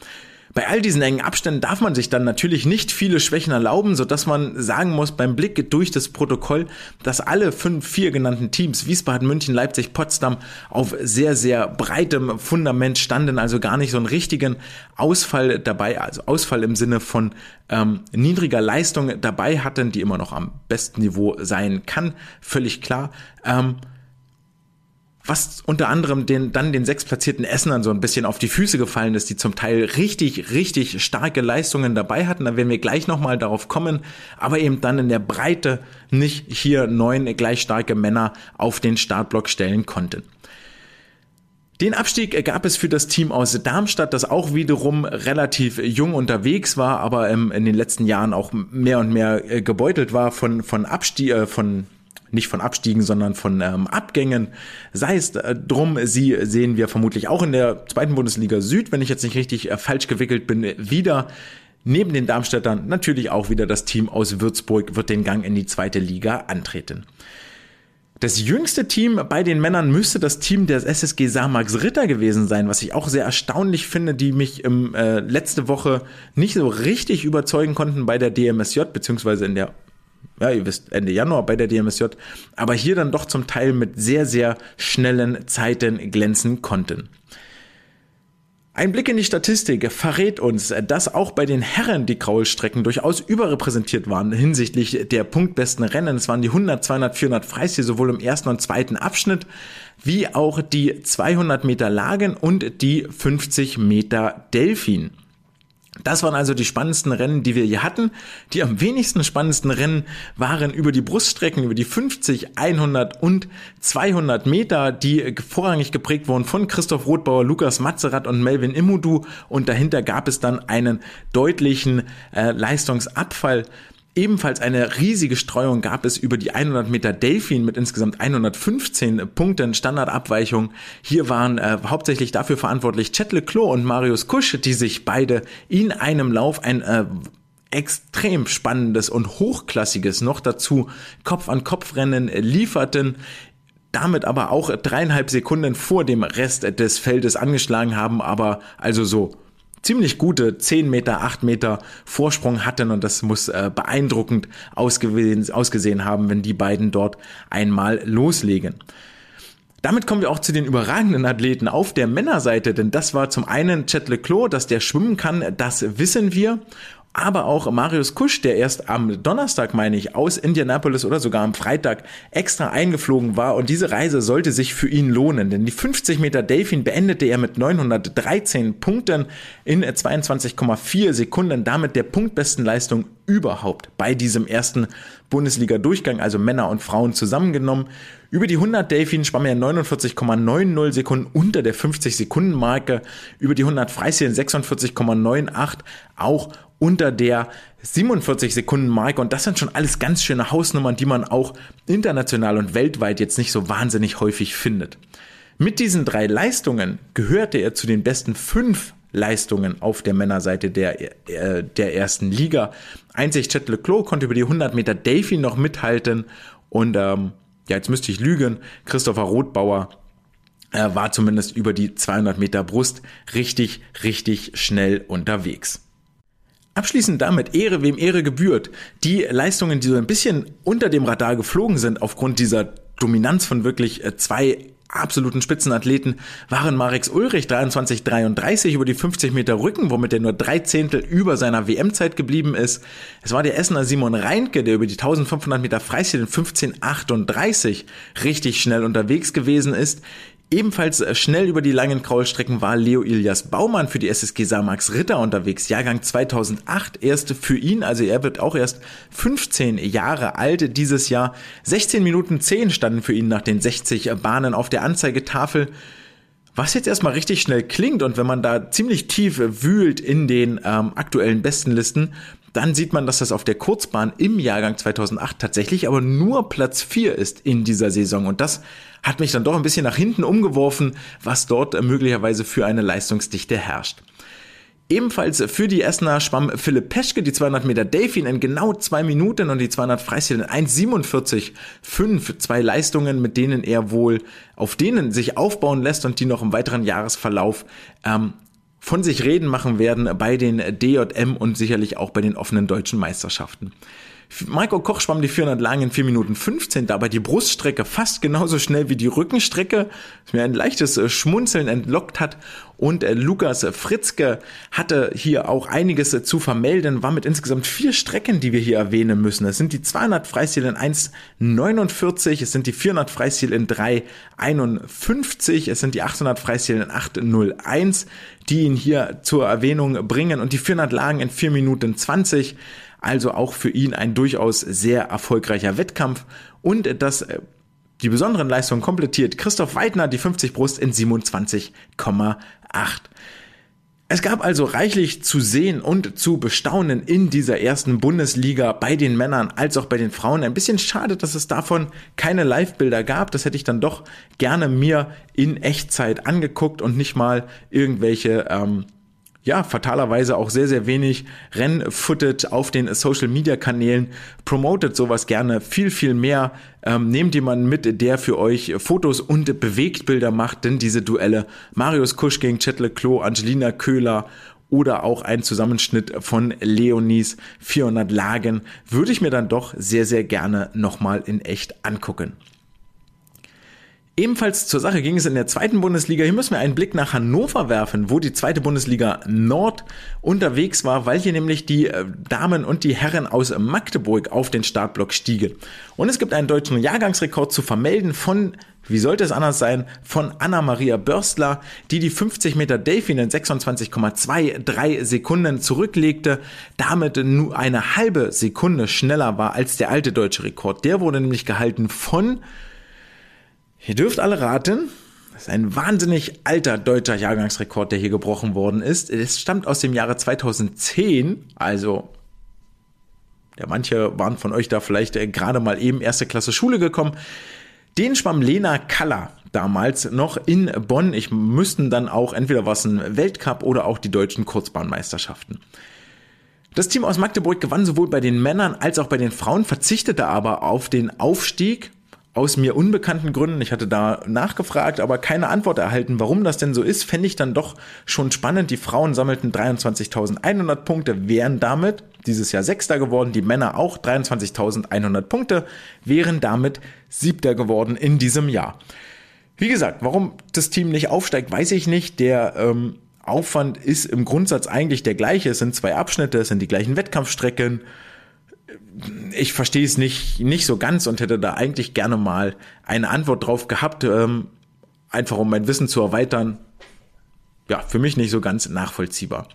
Bei all diesen engen Abständen darf man sich dann natürlich nicht viele Schwächen erlauben, so dass man sagen muss beim Blick durch das Protokoll, dass alle fünf, vier genannten Teams, Wiesbaden, München, Leipzig, Potsdam, auf sehr, sehr breitem Fundament standen, also gar nicht so einen richtigen Ausfall dabei, also Ausfall im Sinne von ähm, niedriger Leistung dabei hatten, die immer noch am besten Niveau sein kann, völlig klar. Ähm, was unter anderem den, dann den sechsplatzierten Essenern so ein bisschen auf die Füße gefallen ist, die zum Teil richtig, richtig starke Leistungen dabei hatten. Da werden wir gleich nochmal darauf kommen, aber eben dann in der Breite nicht hier neun gleich starke Männer auf den Startblock stellen konnten. Den Abstieg gab es für das Team aus Darmstadt, das auch wiederum relativ jung unterwegs war, aber in den letzten Jahren auch mehr und mehr äh, gebeutelt war von, von Abstieg, äh, von nicht von Abstiegen, sondern von ähm, Abgängen. Sei es äh, drum, sie sehen wir vermutlich auch in der zweiten Bundesliga Süd, wenn ich jetzt nicht richtig äh, falsch gewickelt bin, wieder. Neben den Darmstädtern natürlich auch wieder das Team aus Würzburg wird den Gang in die zweite Liga antreten. Das jüngste Team bei den Männern müsste das Team der SSG Samax Ritter gewesen sein, was ich auch sehr erstaunlich finde, die mich im, äh, letzte Woche nicht so richtig überzeugen konnten bei der DMSJ, beziehungsweise in der ja, ihr wisst, Ende Januar bei der DMSJ, aber hier dann doch zum Teil mit sehr, sehr schnellen Zeiten glänzen konnten. Ein Blick in die Statistik verrät uns, dass auch bei den Herren die Kraulstrecken durchaus überrepräsentiert waren hinsichtlich der punktbesten Rennen. Es waren die 100, 200, 400 Freistil sowohl im ersten und zweiten Abschnitt wie auch die 200 Meter Lagen und die 50 Meter Delfin. Das waren also die spannendsten Rennen, die wir hier hatten. Die am wenigsten spannendsten Rennen waren über die Bruststrecken, über die 50, 100 und 200 Meter, die vorrangig geprägt wurden von Christoph Rothbauer, Lukas Mazerat und Melvin Imudu. Und dahinter gab es dann einen deutlichen äh, Leistungsabfall Ebenfalls eine riesige Streuung gab es über die 100 Meter Delfin mit insgesamt 115 Punkten Standardabweichung. Hier waren äh, hauptsächlich dafür verantwortlich Chet Leclos und Marius Kusch, die sich beide in einem Lauf ein äh, extrem spannendes und hochklassiges noch dazu Kopf-an-Kopf-Rennen lieferten damit aber auch dreieinhalb Sekunden vor dem Rest des Feldes angeschlagen haben, aber also so ziemlich gute 10 Meter, 8 Meter Vorsprung hatten und das muss äh, beeindruckend ausgesehen, ausgesehen haben, wenn die beiden dort einmal loslegen. Damit kommen wir auch zu den überragenden Athleten auf der Männerseite, denn das war zum einen Chet Leclos, dass der schwimmen kann, das wissen wir aber auch Marius Kusch, der erst am Donnerstag, meine ich, aus Indianapolis oder sogar am Freitag extra eingeflogen war. Und diese Reise sollte sich für ihn lohnen, denn die 50 Meter Delfin beendete er mit 913 Punkten in 22,4 Sekunden, damit der punktbesten Leistung überhaupt bei diesem ersten Bundesliga-Durchgang, also Männer und Frauen zusammengenommen. Über die 100 Delfin schwamm er 49,90 Sekunden unter der 50-Sekunden-Marke, über die 100 Freistil 46,98, auch unter der 47 Sekunden Marke und das sind schon alles ganz schöne Hausnummern, die man auch international und weltweit jetzt nicht so wahnsinnig häufig findet. Mit diesen drei Leistungen gehörte er zu den besten fünf Leistungen auf der Männerseite der, äh, der ersten Liga. Einzig Chet Leclos konnte über die 100 Meter Davy noch mithalten und ähm, ja, jetzt müsste ich lügen, Christopher Rothbauer äh, war zumindest über die 200 Meter Brust richtig, richtig schnell unterwegs. Abschließend damit Ehre, wem Ehre gebührt. Die Leistungen, die so ein bisschen unter dem Radar geflogen sind, aufgrund dieser Dominanz von wirklich äh, zwei absoluten Spitzenathleten waren Marek Ulrich 23,33 über die 50 Meter Rücken, womit er nur drei Zehntel über seiner WM-Zeit geblieben ist. Es war der Essener Simon Reinke, der über die 1500 Meter Freistil in 15,38 richtig schnell unterwegs gewesen ist. Ebenfalls schnell über die langen Kraulstrecken war Leo Ilias Baumann für die SSG Samax Ritter unterwegs. Jahrgang 2008 erst für ihn, also er wird auch erst 15 Jahre alt dieses Jahr. 16 Minuten 10 standen für ihn nach den 60 Bahnen auf der Anzeigetafel. Was jetzt erstmal richtig schnell klingt und wenn man da ziemlich tief wühlt in den ähm, aktuellen Bestenlisten, dann sieht man, dass das auf der Kurzbahn im Jahrgang 2008 tatsächlich aber nur Platz 4 ist in dieser Saison. Und das hat mich dann doch ein bisschen nach hinten umgeworfen, was dort möglicherweise für eine Leistungsdichte herrscht. Ebenfalls für die Essener schwamm Philipp Peschke die 200 Meter Delfin in genau zwei Minuten und die 200 Freistil in 1,47,5. Zwei Leistungen, mit denen er wohl, auf denen sich aufbauen lässt und die noch im weiteren Jahresverlauf ähm, von sich reden machen werden bei den DJM und sicherlich auch bei den offenen deutschen Meisterschaften. Marco Koch schwamm die 400 lang in 4 Minuten 15, dabei die Bruststrecke fast genauso schnell wie die Rückenstrecke, was mir ein leichtes äh, Schmunzeln entlockt hat. Und äh, Lukas Fritzke hatte hier auch einiges äh, zu vermelden, war mit insgesamt vier Strecken, die wir hier erwähnen müssen. Es sind die 200 Freistil in 1,49, es sind die 400 Freistil in 3,51, es sind die 800 Freistil in 8,01, die ihn hier zur Erwähnung bringen und die 400 Lagen in 4 Minuten 20. Also auch für ihn ein durchaus sehr erfolgreicher Wettkampf und das äh, die besonderen Leistungen komplettiert Christoph Weidner die 50 Brust in 27,8. Es gab also reichlich zu sehen und zu bestaunen in dieser ersten Bundesliga bei den Männern als auch bei den Frauen. Ein bisschen schade, dass es davon keine Live-Bilder gab. Das hätte ich dann doch gerne mir in Echtzeit angeguckt und nicht mal irgendwelche ähm, ja, fatalerweise auch sehr, sehr wenig Rennfootage auf den Social Media Kanälen. Promotet sowas gerne viel, viel mehr. Ähm, nehmt jemanden mit, der für euch Fotos und Bewegtbilder macht, denn diese Duelle Marius Kusch gegen Chetle Klo, Angelina Köhler oder auch ein Zusammenschnitt von Leonis 400 Lagen würde ich mir dann doch sehr, sehr gerne nochmal in echt angucken. Ebenfalls zur Sache ging es in der zweiten Bundesliga. Hier müssen wir einen Blick nach Hannover werfen, wo die zweite Bundesliga Nord unterwegs war, weil hier nämlich die äh, Damen und die Herren aus Magdeburg auf den Startblock stiegen. Und es gibt einen deutschen Jahrgangsrekord zu vermelden von wie sollte es anders sein, von Anna-Maria Börstler, die die 50 Meter Delfin in 26,23 Sekunden zurücklegte, damit nur eine halbe Sekunde schneller war als der alte deutsche Rekord. Der wurde nämlich gehalten von Ihr dürft alle raten, das ist ein wahnsinnig alter deutscher Jahrgangsrekord, der hier gebrochen worden ist. Es stammt aus dem Jahre 2010, also ja, manche waren von euch da vielleicht äh, gerade mal eben erste Klasse Schule gekommen. Den schwamm Lena Kaller damals noch in Bonn. Ich müssten dann auch entweder was ein Weltcup oder auch die deutschen Kurzbahnmeisterschaften. Das Team aus Magdeburg gewann sowohl bei den Männern als auch bei den Frauen, verzichtete aber auf den Aufstieg aus mir unbekannten Gründen, ich hatte da nachgefragt, aber keine Antwort erhalten, warum das denn so ist, fände ich dann doch schon spannend. Die Frauen sammelten 23.100 Punkte, wären damit dieses Jahr Sechster geworden, die Männer auch 23.100 Punkte, wären damit Siebter geworden in diesem Jahr. Wie gesagt, warum das Team nicht aufsteigt, weiß ich nicht. Der ähm, Aufwand ist im Grundsatz eigentlich der gleiche. Es sind zwei Abschnitte, es sind die gleichen Wettkampfstrecken ich verstehe es nicht, nicht so ganz und hätte da eigentlich gerne mal eine Antwort drauf gehabt, ähm, einfach um mein Wissen zu erweitern. Ja, für mich nicht so ganz nachvollziehbar.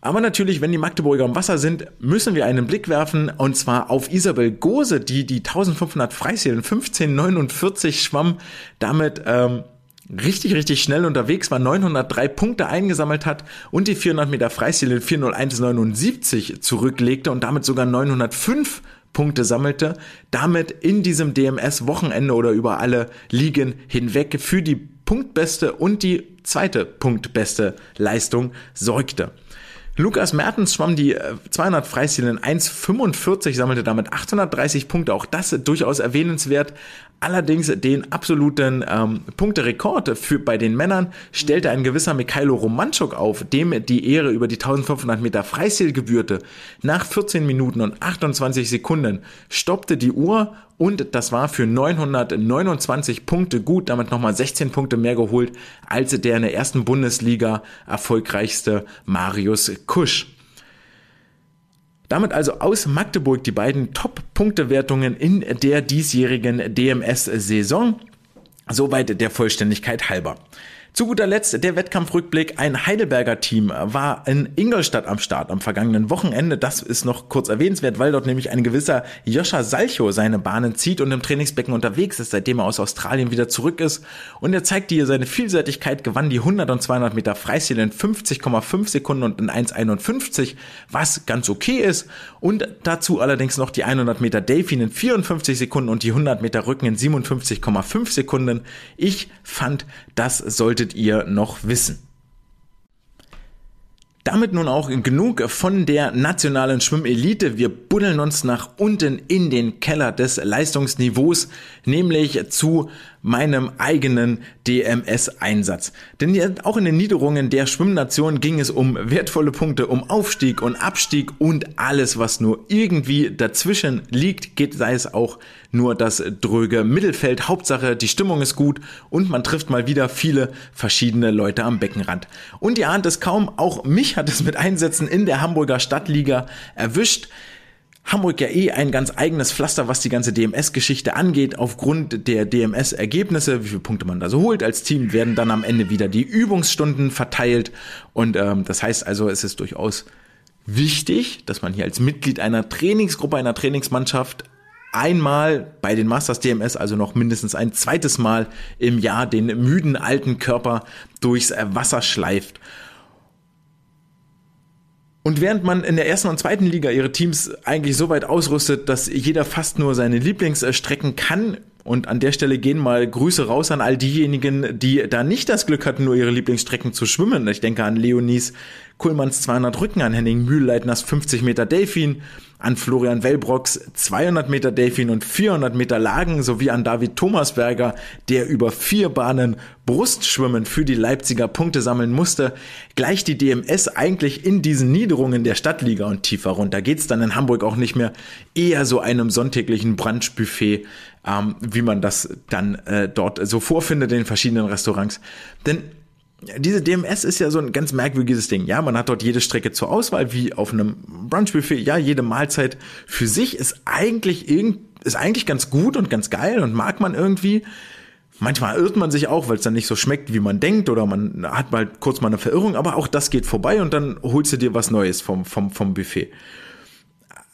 Aber natürlich, wenn die Magdeburger im Wasser sind, müssen wir einen Blick werfen und zwar auf Isabel Gose, die die 1500 Freistil 1549 schwamm, damit ähm, richtig, richtig schnell unterwegs war, 903 Punkte eingesammelt hat und die 400 Meter Freistil in 401,79 zurücklegte und damit sogar 905 Punkte sammelte, damit in diesem DMS-Wochenende oder über alle Ligen hinweg für die punktbeste und die zweite punktbeste Leistung sorgte. Lukas Mertens schwamm die 200 äh, Freistil in 1,45, sammelte damit 830 Punkte. Auch das durchaus erwähnenswert. Allerdings den absoluten ähm, Punkterekord für, bei den Männern stellte ein gewisser Mikhailo Romanchuk auf, dem die Ehre über die 1500 Meter Freistil gebührte. Nach 14 Minuten und 28 Sekunden stoppte die Uhr und das war für 929 Punkte gut, damit nochmal 16 Punkte mehr geholt als der in der ersten Bundesliga erfolgreichste Marius Kusch. Damit also aus Magdeburg die beiden Top-Punktewertungen in der diesjährigen DMS-Saison. Soweit der Vollständigkeit halber. Zu guter Letzt der Wettkampfrückblick. Ein Heidelberger Team war in Ingolstadt am Start am vergangenen Wochenende. Das ist noch kurz erwähnenswert, weil dort nämlich ein gewisser Joscha Salcho seine Bahnen zieht und im Trainingsbecken unterwegs ist, seitdem er aus Australien wieder zurück ist. Und er zeigte hier seine Vielseitigkeit, gewann die 100 und 200 Meter Freistil in 50,5 Sekunden und in 1,51, was ganz okay ist. Und dazu allerdings noch die 100 Meter Delfin in 54 Sekunden und die 100 Meter Rücken in 57,5 Sekunden. Ich fand, das sollte solltet ihr noch wissen. Damit nun auch genug von der nationalen Schwimmelite. Wir buddeln uns nach unten in den Keller des Leistungsniveaus, nämlich zu meinem eigenen DMS-Einsatz. Denn auch in den Niederungen der Schwimmnation ging es um wertvolle Punkte, um Aufstieg und Abstieg und alles, was nur irgendwie dazwischen liegt, geht, sei es auch nur das dröge Mittelfeld. Hauptsache, die Stimmung ist gut und man trifft mal wieder viele verschiedene Leute am Beckenrand. Und ihr ahnt es kaum, auch mich hat es mit Einsätzen in der Hamburger Stadtliga erwischt. Hamburg ja eh ein ganz eigenes Pflaster, was die ganze DMS-Geschichte angeht. Aufgrund der DMS-Ergebnisse, wie viele Punkte man da so holt als Team, werden dann am Ende wieder die Übungsstunden verteilt. Und ähm, das heißt also, es ist durchaus wichtig, dass man hier als Mitglied einer Trainingsgruppe, einer Trainingsmannschaft einmal bei den Masters DMS, also noch mindestens ein zweites Mal im Jahr den müden alten Körper durchs Wasser schleift. Und während man in der ersten und zweiten Liga ihre Teams eigentlich so weit ausrüstet, dass jeder fast nur seine Lieblingsstrecken kann, und an der Stelle gehen mal Grüße raus an all diejenigen, die da nicht das Glück hatten, nur ihre Lieblingsstrecken zu schwimmen. Ich denke an Leonis Kuhlmanns 200 Rücken, an Henning Mühlleitners 50 Meter Delfin, an Florian Wellbrocks 200 Meter Delfin und 400 Meter Lagen sowie an David Thomasberger, der über vier Bahnen Brustschwimmen für die Leipziger Punkte sammeln musste, gleich die DMS eigentlich in diesen Niederungen der Stadtliga und tiefer runter geht's dann in Hamburg auch nicht mehr eher so einem sonntäglichen Brunchbuffet, ähm, wie man das dann äh, dort so vorfindet in den verschiedenen Restaurants. Denn diese DMS ist ja so ein ganz merkwürdiges Ding. Ja, man hat dort jede Strecke zur Auswahl, wie auf einem Brunchbuffet. Ja, jede Mahlzeit für sich ist eigentlich irgend, ist eigentlich ganz gut und ganz geil und mag man irgendwie. Manchmal irrt man sich auch, weil es dann nicht so schmeckt, wie man denkt, oder man hat mal kurz mal eine Verirrung, aber auch das geht vorbei und dann holst du dir was Neues vom, vom, vom Buffet.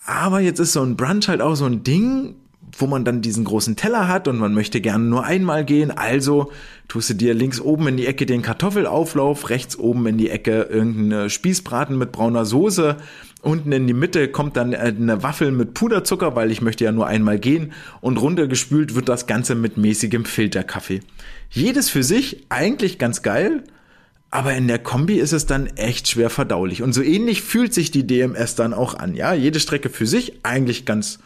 Aber jetzt ist so ein Brunch halt auch so ein Ding, wo man dann diesen großen Teller hat und man möchte gerne nur einmal gehen, also tust du dir links oben in die Ecke den Kartoffelauflauf, rechts oben in die Ecke irgendeine Spießbraten mit brauner Soße, unten in die Mitte kommt dann äh, eine Waffel mit Puderzucker, weil ich möchte ja nur einmal gehen und runtergespült wird das Ganze mit mäßigem Filterkaffee. Jedes für sich eigentlich ganz geil, aber in der Kombi ist es dann echt schwer verdaulich. Und so ähnlich fühlt sich die DMS dann auch an. Ja, jede Strecke für sich eigentlich ganz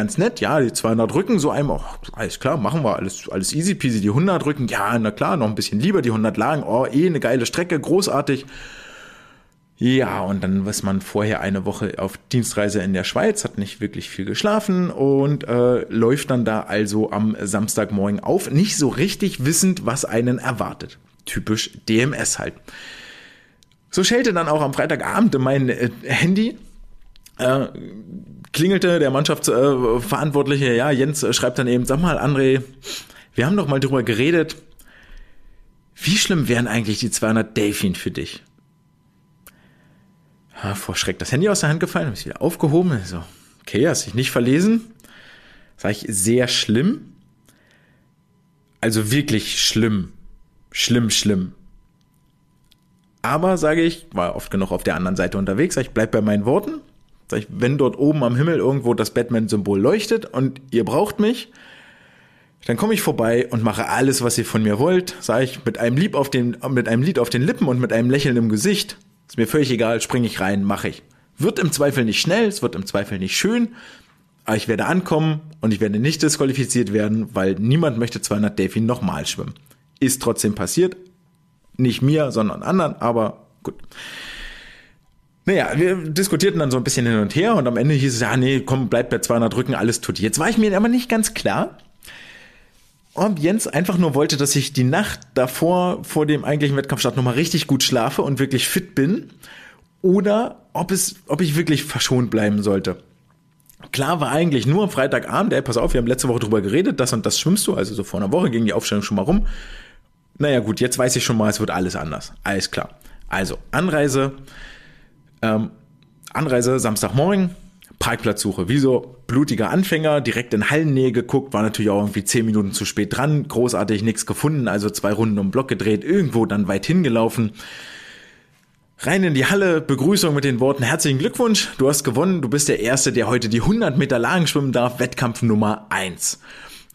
ganz nett, ja, die 200 Rücken, so einmal, oh, alles klar, machen wir, alles, alles easy peasy, die 100 Rücken, ja, na klar, noch ein bisschen lieber, die 100 Lagen, oh, eh eine geile Strecke, großartig. Ja, und dann ist man vorher eine Woche auf Dienstreise in der Schweiz, hat nicht wirklich viel geschlafen und äh, läuft dann da also am Samstagmorgen auf, nicht so richtig wissend, was einen erwartet. Typisch DMS halt. So schellte dann auch am Freitagabend mein äh, Handy. Äh, klingelte der Mannschaftsverantwortliche, ja, Jens schreibt dann eben, sag mal, André, wir haben doch mal drüber geredet, wie schlimm wären eigentlich die 200 Delfin für dich? Ja, vor Schreck das Handy aus der Hand gefallen, habe ich wieder aufgehoben. So, okay, hast dich nicht verlesen. Sag ich, sehr schlimm. Also wirklich schlimm. Schlimm, schlimm. Aber sage ich, war oft genug auf der anderen Seite unterwegs, sag ich, bleib bei meinen Worten. Sag ich, wenn dort oben am Himmel irgendwo das Batman-Symbol leuchtet und ihr braucht mich, dann komme ich vorbei und mache alles, was ihr von mir wollt. Sage ich mit einem Lied auf den, mit einem Lied auf den Lippen und mit einem Lächeln im Gesicht. Ist mir völlig egal, springe ich rein, mache ich. Wird im Zweifel nicht schnell, es wird im Zweifel nicht schön, aber ich werde ankommen und ich werde nicht disqualifiziert werden, weil niemand möchte 200 Delfin nochmal schwimmen. Ist trotzdem passiert. Nicht mir, sondern anderen, aber gut. Naja, wir diskutierten dann so ein bisschen hin und her und am Ende hieß es, ja, nee, komm, bleib bei 200 Rücken, alles tut. Jetzt war ich mir aber nicht ganz klar, ob Jens einfach nur wollte, dass ich die Nacht davor, vor dem eigentlichen Wettkampfstart nochmal richtig gut schlafe und wirklich fit bin oder ob es, ob ich wirklich verschont bleiben sollte. Klar war eigentlich nur am Freitagabend, ey, pass auf, wir haben letzte Woche drüber geredet, das und das schwimmst du, also so vor einer Woche ging die Aufstellung schon mal rum. Naja gut, jetzt weiß ich schon mal, es wird alles anders. Alles klar. Also, Anreise, ähm, Anreise Samstagmorgen, Parkplatzsuche. Wie so blutiger Anfänger, direkt in Hallennähe geguckt, war natürlich auch irgendwie zehn Minuten zu spät dran, großartig nichts gefunden, also zwei Runden um Block gedreht, irgendwo dann weit hingelaufen. Rein in die Halle, Begrüßung mit den Worten herzlichen Glückwunsch, du hast gewonnen, du bist der Erste, der heute die 100 Meter Lagen schwimmen darf, Wettkampf Nummer eins.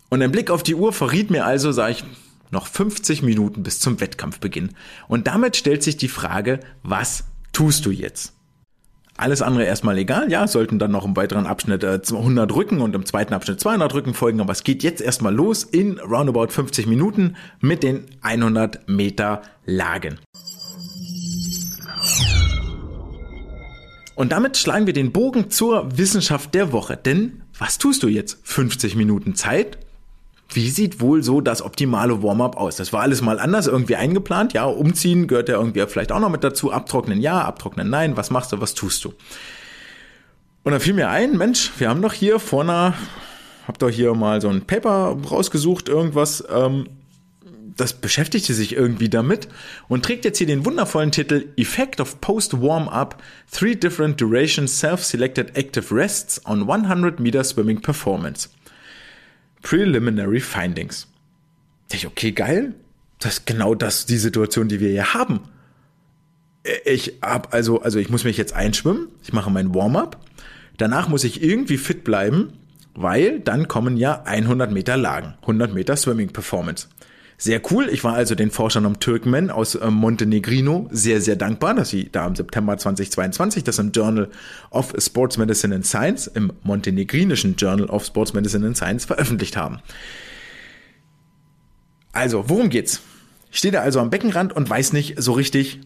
Und ein Blick auf die Uhr verriet mir also, sag ich, noch 50 Minuten bis zum Wettkampfbeginn. Und damit stellt sich die Frage, was tust du jetzt? Alles andere erstmal egal, ja, sollten dann noch im weiteren Abschnitt äh, 100 Rücken und im zweiten Abschnitt 200 Rücken folgen, aber es geht jetzt erstmal los in roundabout 50 Minuten mit den 100 Meter Lagen. Und damit schlagen wir den Bogen zur Wissenschaft der Woche, denn was tust du jetzt? 50 Minuten Zeit, wie sieht wohl so das optimale Warm-up aus? Das war alles mal anders irgendwie eingeplant. Ja, umziehen gehört ja irgendwie vielleicht auch noch mit dazu. Abtrocknen ja, abtrocknen nein. Was machst du, was tust du? Und dann fiel mir ein, Mensch, wir haben doch hier vor einer, hab doch hier mal so ein Paper rausgesucht, irgendwas, ähm, das beschäftigte sich irgendwie damit und trägt jetzt hier den wundervollen Titel Effect of Post-Warm-Up, Three Different Durations Self-Selected Active Rests on 100 Meter Swimming Performance. Preliminary Findings. Ich, okay, geil. Das ist genau das, die Situation, die wir hier haben. Ich hab also, also ich muss mich jetzt einschwimmen. Ich mache mein Warm-up. Danach muss ich irgendwie fit bleiben, weil dann kommen ja 100 Meter Lagen, 100 Meter Swimming Performance. Sehr cool. Ich war also den Forschern um Türkmen aus äh, Montenegrino sehr, sehr dankbar, dass sie da im September 2022 das im Journal of Sports Medicine and Science, im montenegrinischen Journal of Sports Medicine and Science veröffentlicht haben. Also, worum geht's? Ich stehe da also am Beckenrand und weiß nicht so richtig,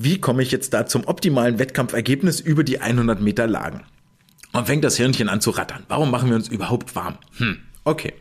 wie komme ich jetzt da zum optimalen Wettkampfergebnis über die 100 Meter Lagen. Und fängt das Hirnchen an zu rattern. Warum machen wir uns überhaupt warm? Hm, okay.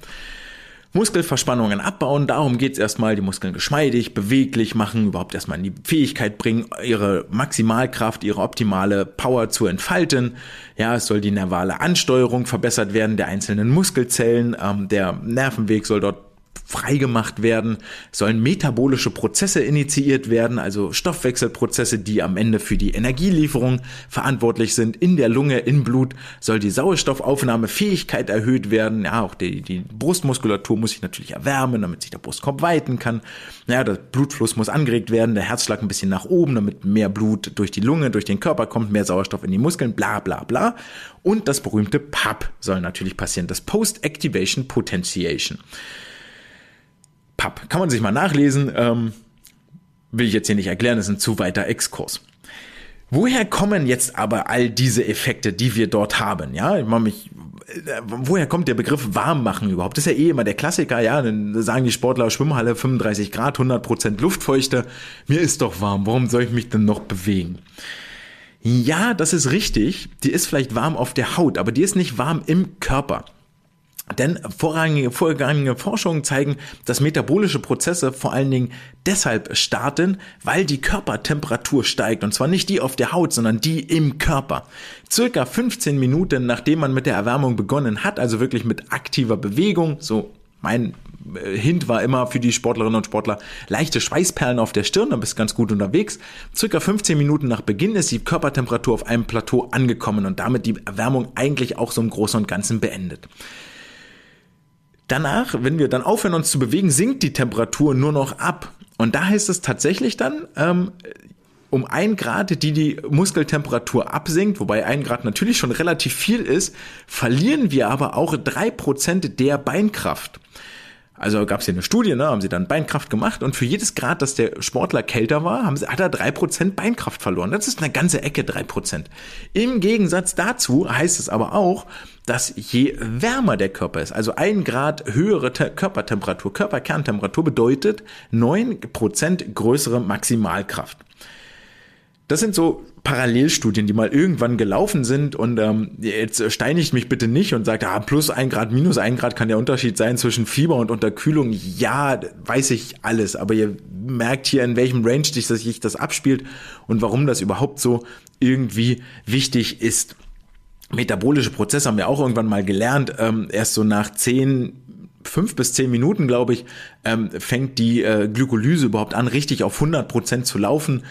Muskelverspannungen abbauen, darum geht's erstmal, die Muskeln geschmeidig, beweglich machen, überhaupt erstmal in die Fähigkeit bringen, ihre Maximalkraft, ihre optimale Power zu entfalten. Ja, es soll die nervale Ansteuerung verbessert werden der einzelnen Muskelzellen, ähm, der Nervenweg soll dort freigemacht werden, sollen metabolische Prozesse initiiert werden, also Stoffwechselprozesse, die am Ende für die Energielieferung verantwortlich sind. In der Lunge, im Blut soll die Sauerstoffaufnahmefähigkeit erhöht werden. Ja, auch die, die Brustmuskulatur muss sich natürlich erwärmen, damit sich der Brustkorb weiten kann. Ja, der Blutfluss muss angeregt werden, der Herzschlag ein bisschen nach oben, damit mehr Blut durch die Lunge, durch den Körper kommt, mehr Sauerstoff in die Muskeln, bla bla bla. Und das berühmte PAP soll natürlich passieren, das Post-Activation Potentiation. Pub. Kann man sich mal nachlesen. Ähm, will ich jetzt hier nicht erklären, das ist ein zu weiter Exkurs. Woher kommen jetzt aber all diese Effekte, die wir dort haben? Ja, ich mich, äh, woher kommt der Begriff warm machen überhaupt? Das ist ja eh immer der Klassiker, ja, dann sagen die Sportler Schwimmhalle 35 Grad, 100 Prozent Luftfeuchte. Mir ist doch warm, warum soll ich mich denn noch bewegen? Ja, das ist richtig. Die ist vielleicht warm auf der Haut, aber die ist nicht warm im Körper. Denn vorrangige, vorrangige Forschungen zeigen, dass metabolische Prozesse vor allen Dingen deshalb starten, weil die Körpertemperatur steigt. Und zwar nicht die auf der Haut, sondern die im Körper. Circa 15 Minuten nachdem man mit der Erwärmung begonnen hat, also wirklich mit aktiver Bewegung, so mein äh, Hint war immer für die Sportlerinnen und Sportler leichte Schweißperlen auf der Stirn, dann bist du ganz gut unterwegs. Circa 15 Minuten nach Beginn ist die Körpertemperatur auf einem Plateau angekommen und damit die Erwärmung eigentlich auch so im Großen und Ganzen beendet. Danach, wenn wir dann aufhören, uns zu bewegen, sinkt die Temperatur nur noch ab. Und da heißt es tatsächlich dann, ähm, um ein Grad, die die Muskeltemperatur absinkt, wobei ein Grad natürlich schon relativ viel ist, verlieren wir aber auch drei Prozent der Beinkraft. Also gab es hier eine Studie, ne, haben sie dann Beinkraft gemacht und für jedes Grad, dass der Sportler kälter war, haben sie, hat er drei Prozent Beinkraft verloren. Das ist eine ganze Ecke drei Prozent. Im Gegensatz dazu heißt es aber auch, dass je wärmer der Körper ist, also ein Grad höhere Te Körpertemperatur, Körperkerntemperatur bedeutet neun Prozent größere Maximalkraft. Das sind so Parallelstudien, die mal irgendwann gelaufen sind und ähm, jetzt steinigt mich bitte nicht und sagt, ah, plus ein Grad, minus ein Grad kann der Unterschied sein zwischen Fieber und Unterkühlung. Ja, weiß ich alles, aber ihr merkt hier, in welchem Range sich das abspielt und warum das überhaupt so irgendwie wichtig ist. Metabolische Prozesse haben wir auch irgendwann mal gelernt. Ähm, erst so nach zehn fünf bis zehn Minuten, glaube ich, ähm, fängt die äh, Glykolyse überhaupt an, richtig auf 100 Prozent zu laufen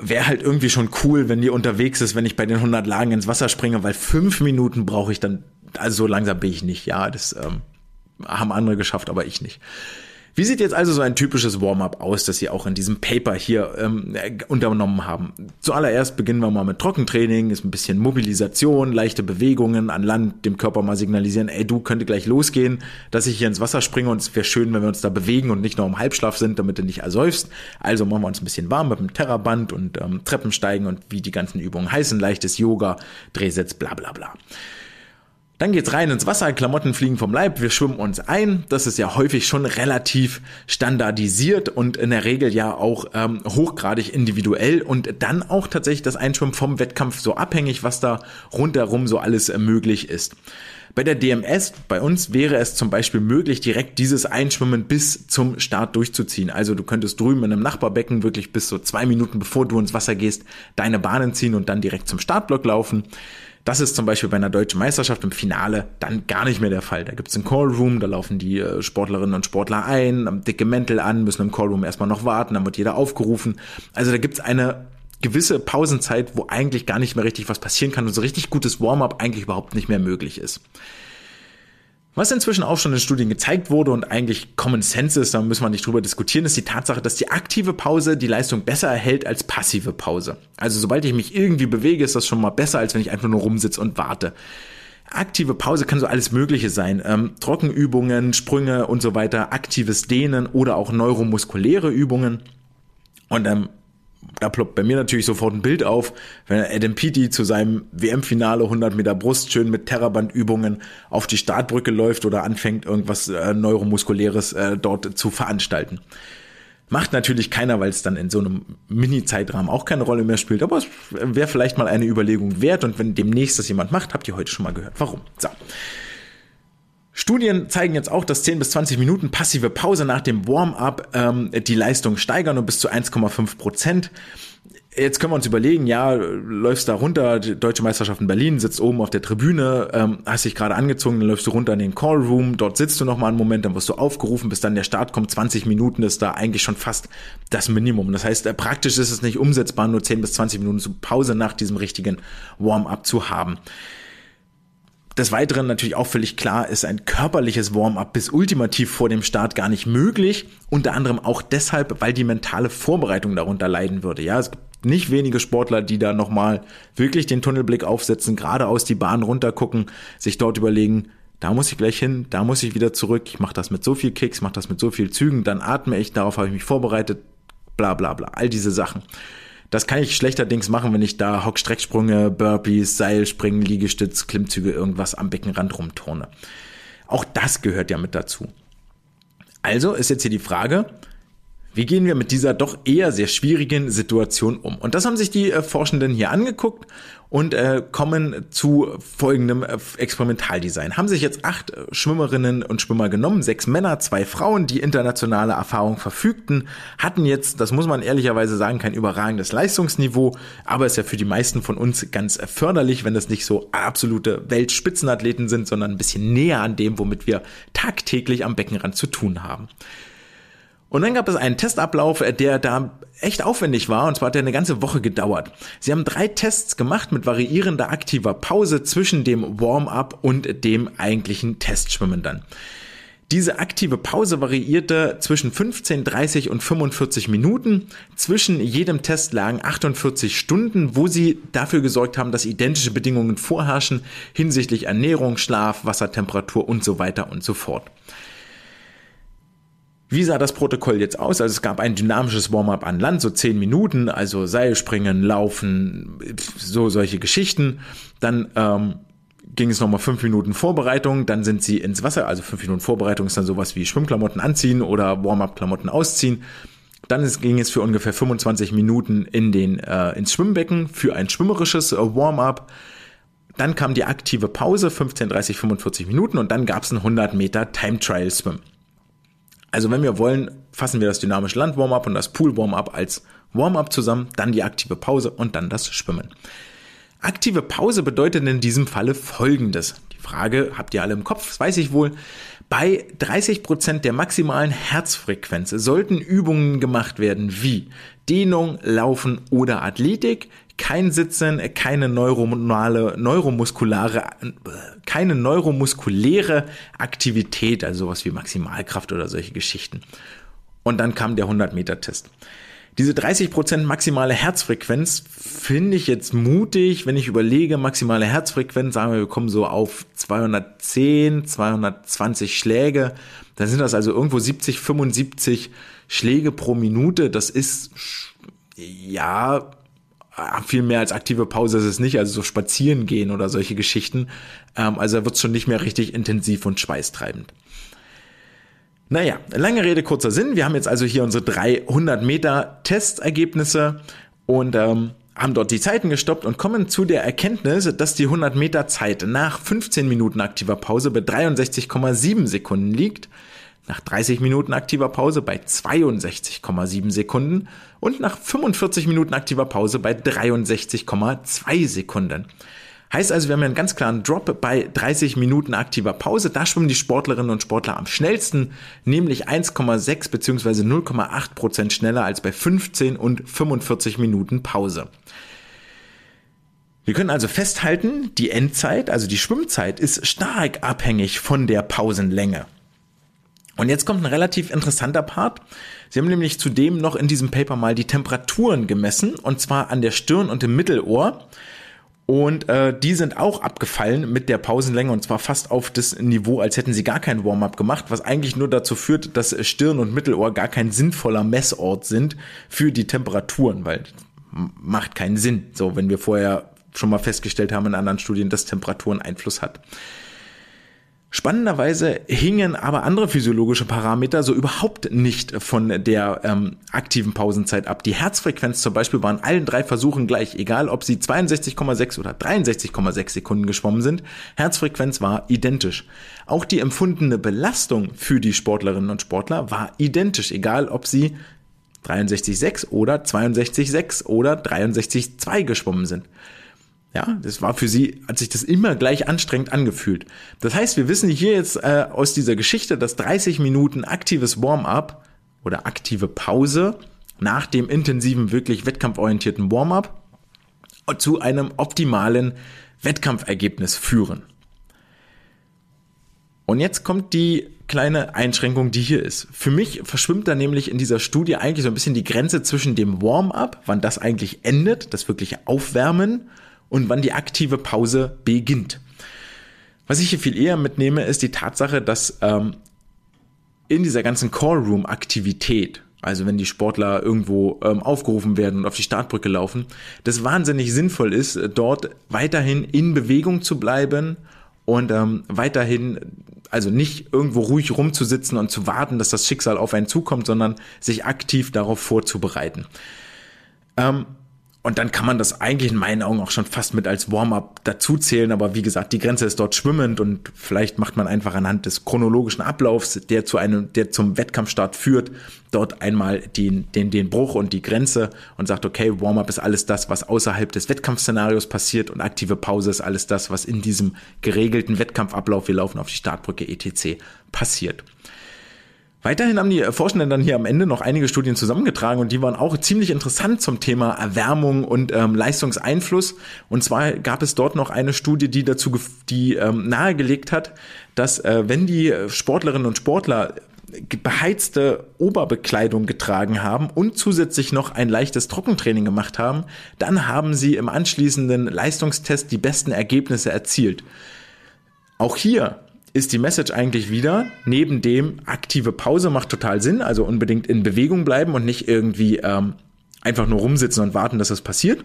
wäre halt irgendwie schon cool, wenn die unterwegs ist, wenn ich bei den 100 Lagen ins Wasser springe, weil fünf Minuten brauche ich dann, also so langsam bin ich nicht. Ja, das ähm, haben andere geschafft, aber ich nicht. Wie sieht jetzt also so ein typisches Warm-up aus, das Sie auch in diesem Paper hier ähm, unternommen haben? Zuallererst beginnen wir mal mit Trockentraining, ist ein bisschen Mobilisation, leichte Bewegungen an Land, dem Körper mal signalisieren, ey, du könnte gleich losgehen, dass ich hier ins Wasser springe und es wäre schön, wenn wir uns da bewegen und nicht nur im Halbschlaf sind, damit du nicht ersäufst. Also machen wir uns ein bisschen warm mit dem Terraband und ähm, Treppensteigen und wie die ganzen Übungen heißen, leichtes Yoga, Drehsitz, bla bla bla. Dann geht's rein ins Wasser, Klamotten fliegen vom Leib, wir schwimmen uns ein. Das ist ja häufig schon relativ standardisiert und in der Regel ja auch ähm, hochgradig individuell und dann auch tatsächlich das Einschwimmen vom Wettkampf so abhängig, was da rundherum so alles äh, möglich ist. Bei der DMS, bei uns wäre es zum Beispiel möglich, direkt dieses Einschwimmen bis zum Start durchzuziehen. Also du könntest drüben in einem Nachbarbecken wirklich bis so zwei Minuten bevor du ins Wasser gehst, deine Bahnen ziehen und dann direkt zum Startblock laufen. Das ist zum Beispiel bei einer deutschen Meisterschaft im Finale dann gar nicht mehr der Fall. Da gibt es einen Callroom, da laufen die äh, Sportlerinnen und Sportler ein, haben dicke Mäntel an, müssen im Callroom erstmal noch warten, dann wird jeder aufgerufen. Also da gibt es eine gewisse Pausenzeit, wo eigentlich gar nicht mehr richtig was passieren kann und so richtig gutes Warm-up eigentlich überhaupt nicht mehr möglich ist. Was inzwischen auch schon in Studien gezeigt wurde und eigentlich Common Sense ist, da müssen wir nicht drüber diskutieren, ist die Tatsache, dass die aktive Pause die Leistung besser erhält als passive Pause. Also sobald ich mich irgendwie bewege, ist das schon mal besser, als wenn ich einfach nur rumsitze und warte. Aktive Pause kann so alles Mögliche sein. Ähm, Trockenübungen, Sprünge und so weiter, aktives Dehnen oder auch neuromuskuläre Übungen. Und ähm, da ploppt bei mir natürlich sofort ein Bild auf, wenn Adam Peaty zu seinem WM-Finale 100 Meter Brust schön mit Terrabandübungen auf die Startbrücke läuft oder anfängt irgendwas äh, neuromuskuläres äh, dort zu veranstalten. Macht natürlich keiner, weil es dann in so einem Mini-Zeitrahmen auch keine Rolle mehr spielt, aber es wäre vielleicht mal eine Überlegung wert und wenn demnächst das jemand macht, habt ihr heute schon mal gehört. Warum? So. Studien zeigen jetzt auch, dass 10 bis 20 Minuten passive Pause nach dem Warm-up ähm, die Leistung steigern und bis zu 1,5 Prozent. Jetzt können wir uns überlegen, ja, läufst da runter, die Deutsche Meisterschaft in Berlin, sitzt oben auf der Tribüne, ähm, hast dich gerade angezogen, dann läufst du runter in den Callroom, dort sitzt du noch mal einen Moment, dann wirst du aufgerufen, bis dann der Start kommt, 20 Minuten ist da eigentlich schon fast das Minimum. Das heißt, äh, praktisch ist es nicht umsetzbar, nur 10 bis 20 Minuten Pause nach diesem richtigen Warm-up zu haben. Des Weiteren natürlich auch völlig klar ist ein körperliches Warm-up bis ultimativ vor dem Start gar nicht möglich. Unter anderem auch deshalb, weil die mentale Vorbereitung darunter leiden würde. Ja, es gibt nicht wenige Sportler, die da nochmal wirklich den Tunnelblick aufsetzen, geradeaus die Bahn runtergucken, sich dort überlegen, da muss ich gleich hin, da muss ich wieder zurück, ich mache das mit so viel Kicks, mache das mit so viel Zügen, dann atme ich, darauf habe ich mich vorbereitet, bla bla bla, all diese Sachen. Das kann ich schlechterdings machen, wenn ich da Hockstrecksprünge, Burpees, Seilspringen, Liegestütz, Klimmzüge, irgendwas am Beckenrand rumturne. Auch das gehört ja mit dazu. Also ist jetzt hier die Frage, wie gehen wir mit dieser doch eher sehr schwierigen Situation um? Und das haben sich die äh, Forschenden hier angeguckt und äh, kommen zu folgendem äh, Experimentaldesign. Haben sich jetzt acht Schwimmerinnen und Schwimmer genommen, sechs Männer, zwei Frauen, die internationale Erfahrung verfügten, hatten jetzt, das muss man ehrlicherweise sagen, kein überragendes Leistungsniveau, aber ist ja für die meisten von uns ganz förderlich, wenn das nicht so absolute Weltspitzenathleten sind, sondern ein bisschen näher an dem, womit wir tagtäglich am Beckenrand zu tun haben. Und dann gab es einen Testablauf, äh, der da echt aufwendig war, und zwar hat der eine ganze Woche gedauert. Sie haben drei Tests gemacht mit variierender aktiver Pause zwischen dem Warm-up und dem eigentlichen Testschwimmen dann. Diese aktive Pause variierte zwischen 15, 30 und 45 Minuten. Zwischen jedem Test lagen 48 Stunden, wo sie dafür gesorgt haben, dass identische Bedingungen vorherrschen hinsichtlich Ernährung, Schlaf, Wassertemperatur und so weiter und so fort. Wie sah das Protokoll jetzt aus? Also es gab ein dynamisches Warm-up an Land, so zehn Minuten, also Seilspringen, Laufen, so solche Geschichten. Dann ähm, ging es nochmal fünf Minuten Vorbereitung, dann sind sie ins Wasser, also fünf Minuten Vorbereitung ist dann sowas wie Schwimmklamotten anziehen oder Warm-up-Klamotten ausziehen. Dann ist, ging es für ungefähr 25 Minuten in den, äh, ins Schwimmbecken für ein schwimmerisches äh, Warm-up. Dann kam die aktive Pause, 15, 30, 45 Minuten und dann gab es ein 100 Meter Time Trial Swim. Also wenn wir wollen, fassen wir das dynamische Land Warm-up und das Pool Warm-up als Warm-up zusammen, dann die aktive Pause und dann das Schwimmen. Aktive Pause bedeutet in diesem Falle folgendes. Die Frage habt ihr alle im Kopf, das weiß ich wohl. Bei 30 Prozent der maximalen Herzfrequenz sollten Übungen gemacht werden wie Dehnung, Laufen oder Athletik, kein Sitzen, keine neuronale, neuromuskulare, keine neuromuskuläre Aktivität, also sowas wie Maximalkraft oder solche Geschichten. Und dann kam der 100 Meter Test. Diese 30% maximale Herzfrequenz finde ich jetzt mutig, wenn ich überlege, maximale Herzfrequenz, sagen wir, wir kommen so auf 210, 220 Schläge, dann sind das also irgendwo 70, 75 Schläge pro Minute. Das ist, ja, viel mehr als aktive Pause ist es nicht, also so spazieren gehen oder solche Geschichten. Ähm, also wird es schon nicht mehr richtig intensiv und schweißtreibend. Naja, lange Rede, kurzer Sinn. Wir haben jetzt also hier unsere 300 Meter Testergebnisse und ähm, haben dort die Zeiten gestoppt und kommen zu der Erkenntnis, dass die 100 Meter Zeit nach 15 Minuten aktiver Pause bei 63,7 Sekunden liegt nach 30 Minuten aktiver Pause bei 62,7 Sekunden und nach 45 Minuten aktiver Pause bei 63,2 Sekunden. Heißt also, wir haben einen ganz klaren Drop bei 30 Minuten aktiver Pause. Da schwimmen die Sportlerinnen und Sportler am schnellsten, nämlich 1,6 bzw. 0,8 Prozent schneller als bei 15 und 45 Minuten Pause. Wir können also festhalten, die Endzeit, also die Schwimmzeit, ist stark abhängig von der Pausenlänge. Und jetzt kommt ein relativ interessanter Part. Sie haben nämlich zudem noch in diesem Paper mal die Temperaturen gemessen, und zwar an der Stirn und im Mittelohr. Und äh, die sind auch abgefallen mit der Pausenlänge und zwar fast auf das Niveau, als hätten sie gar kein Warm-up gemacht, was eigentlich nur dazu führt, dass Stirn und Mittelohr gar kein sinnvoller Messort sind für die Temperaturen, weil macht keinen Sinn, so wenn wir vorher schon mal festgestellt haben in anderen Studien, dass Temperaturen Einfluss hat. Spannenderweise hingen aber andere physiologische Parameter so überhaupt nicht von der ähm, aktiven Pausenzeit ab. Die Herzfrequenz zum Beispiel war in allen drei Versuchen gleich, egal ob sie 62,6 oder 63,6 Sekunden geschwommen sind. Herzfrequenz war identisch. Auch die empfundene Belastung für die Sportlerinnen und Sportler war identisch, egal ob sie 63,6 oder 62,6 oder 63,2 geschwommen sind. Ja, das war für sie, hat sich das immer gleich anstrengend angefühlt. Das heißt, wir wissen hier jetzt äh, aus dieser Geschichte, dass 30 Minuten aktives Warm-up oder aktive Pause nach dem intensiven, wirklich wettkampforientierten Warm-up zu einem optimalen Wettkampfergebnis führen. Und jetzt kommt die kleine Einschränkung, die hier ist. Für mich verschwimmt da nämlich in dieser Studie eigentlich so ein bisschen die Grenze zwischen dem Warm-up, wann das eigentlich endet, das wirkliche Aufwärmen, und wann die aktive Pause beginnt. Was ich hier viel eher mitnehme, ist die Tatsache, dass ähm, in dieser ganzen Callroom-Aktivität, also wenn die Sportler irgendwo ähm, aufgerufen werden und auf die Startbrücke laufen, das wahnsinnig sinnvoll ist, dort weiterhin in Bewegung zu bleiben und ähm, weiterhin, also nicht irgendwo ruhig rumzusitzen und zu warten, dass das Schicksal auf einen zukommt, sondern sich aktiv darauf vorzubereiten. Ähm, und dann kann man das eigentlich in meinen Augen auch schon fast mit als Warm-up dazuzählen. Aber wie gesagt, die Grenze ist dort schwimmend und vielleicht macht man einfach anhand des chronologischen Ablaufs, der zu einem, der zum Wettkampfstart führt, dort einmal den, den, den Bruch und die Grenze und sagt, okay, Warm-up ist alles das, was außerhalb des Wettkampfszenarios passiert und aktive Pause ist alles das, was in diesem geregelten Wettkampfablauf, wir laufen auf die Startbrücke etc. passiert. Weiterhin haben die Forschenden dann hier am Ende noch einige Studien zusammengetragen und die waren auch ziemlich interessant zum Thema Erwärmung und ähm, Leistungseinfluss. Und zwar gab es dort noch eine Studie, die dazu die ähm, nahegelegt hat, dass äh, wenn die Sportlerinnen und Sportler beheizte Oberbekleidung getragen haben und zusätzlich noch ein leichtes Trockentraining gemacht haben, dann haben sie im anschließenden Leistungstest die besten Ergebnisse erzielt. Auch hier ist die Message eigentlich wieder, neben dem aktive Pause macht total Sinn, also unbedingt in Bewegung bleiben und nicht irgendwie ähm, einfach nur rumsitzen und warten, dass es passiert.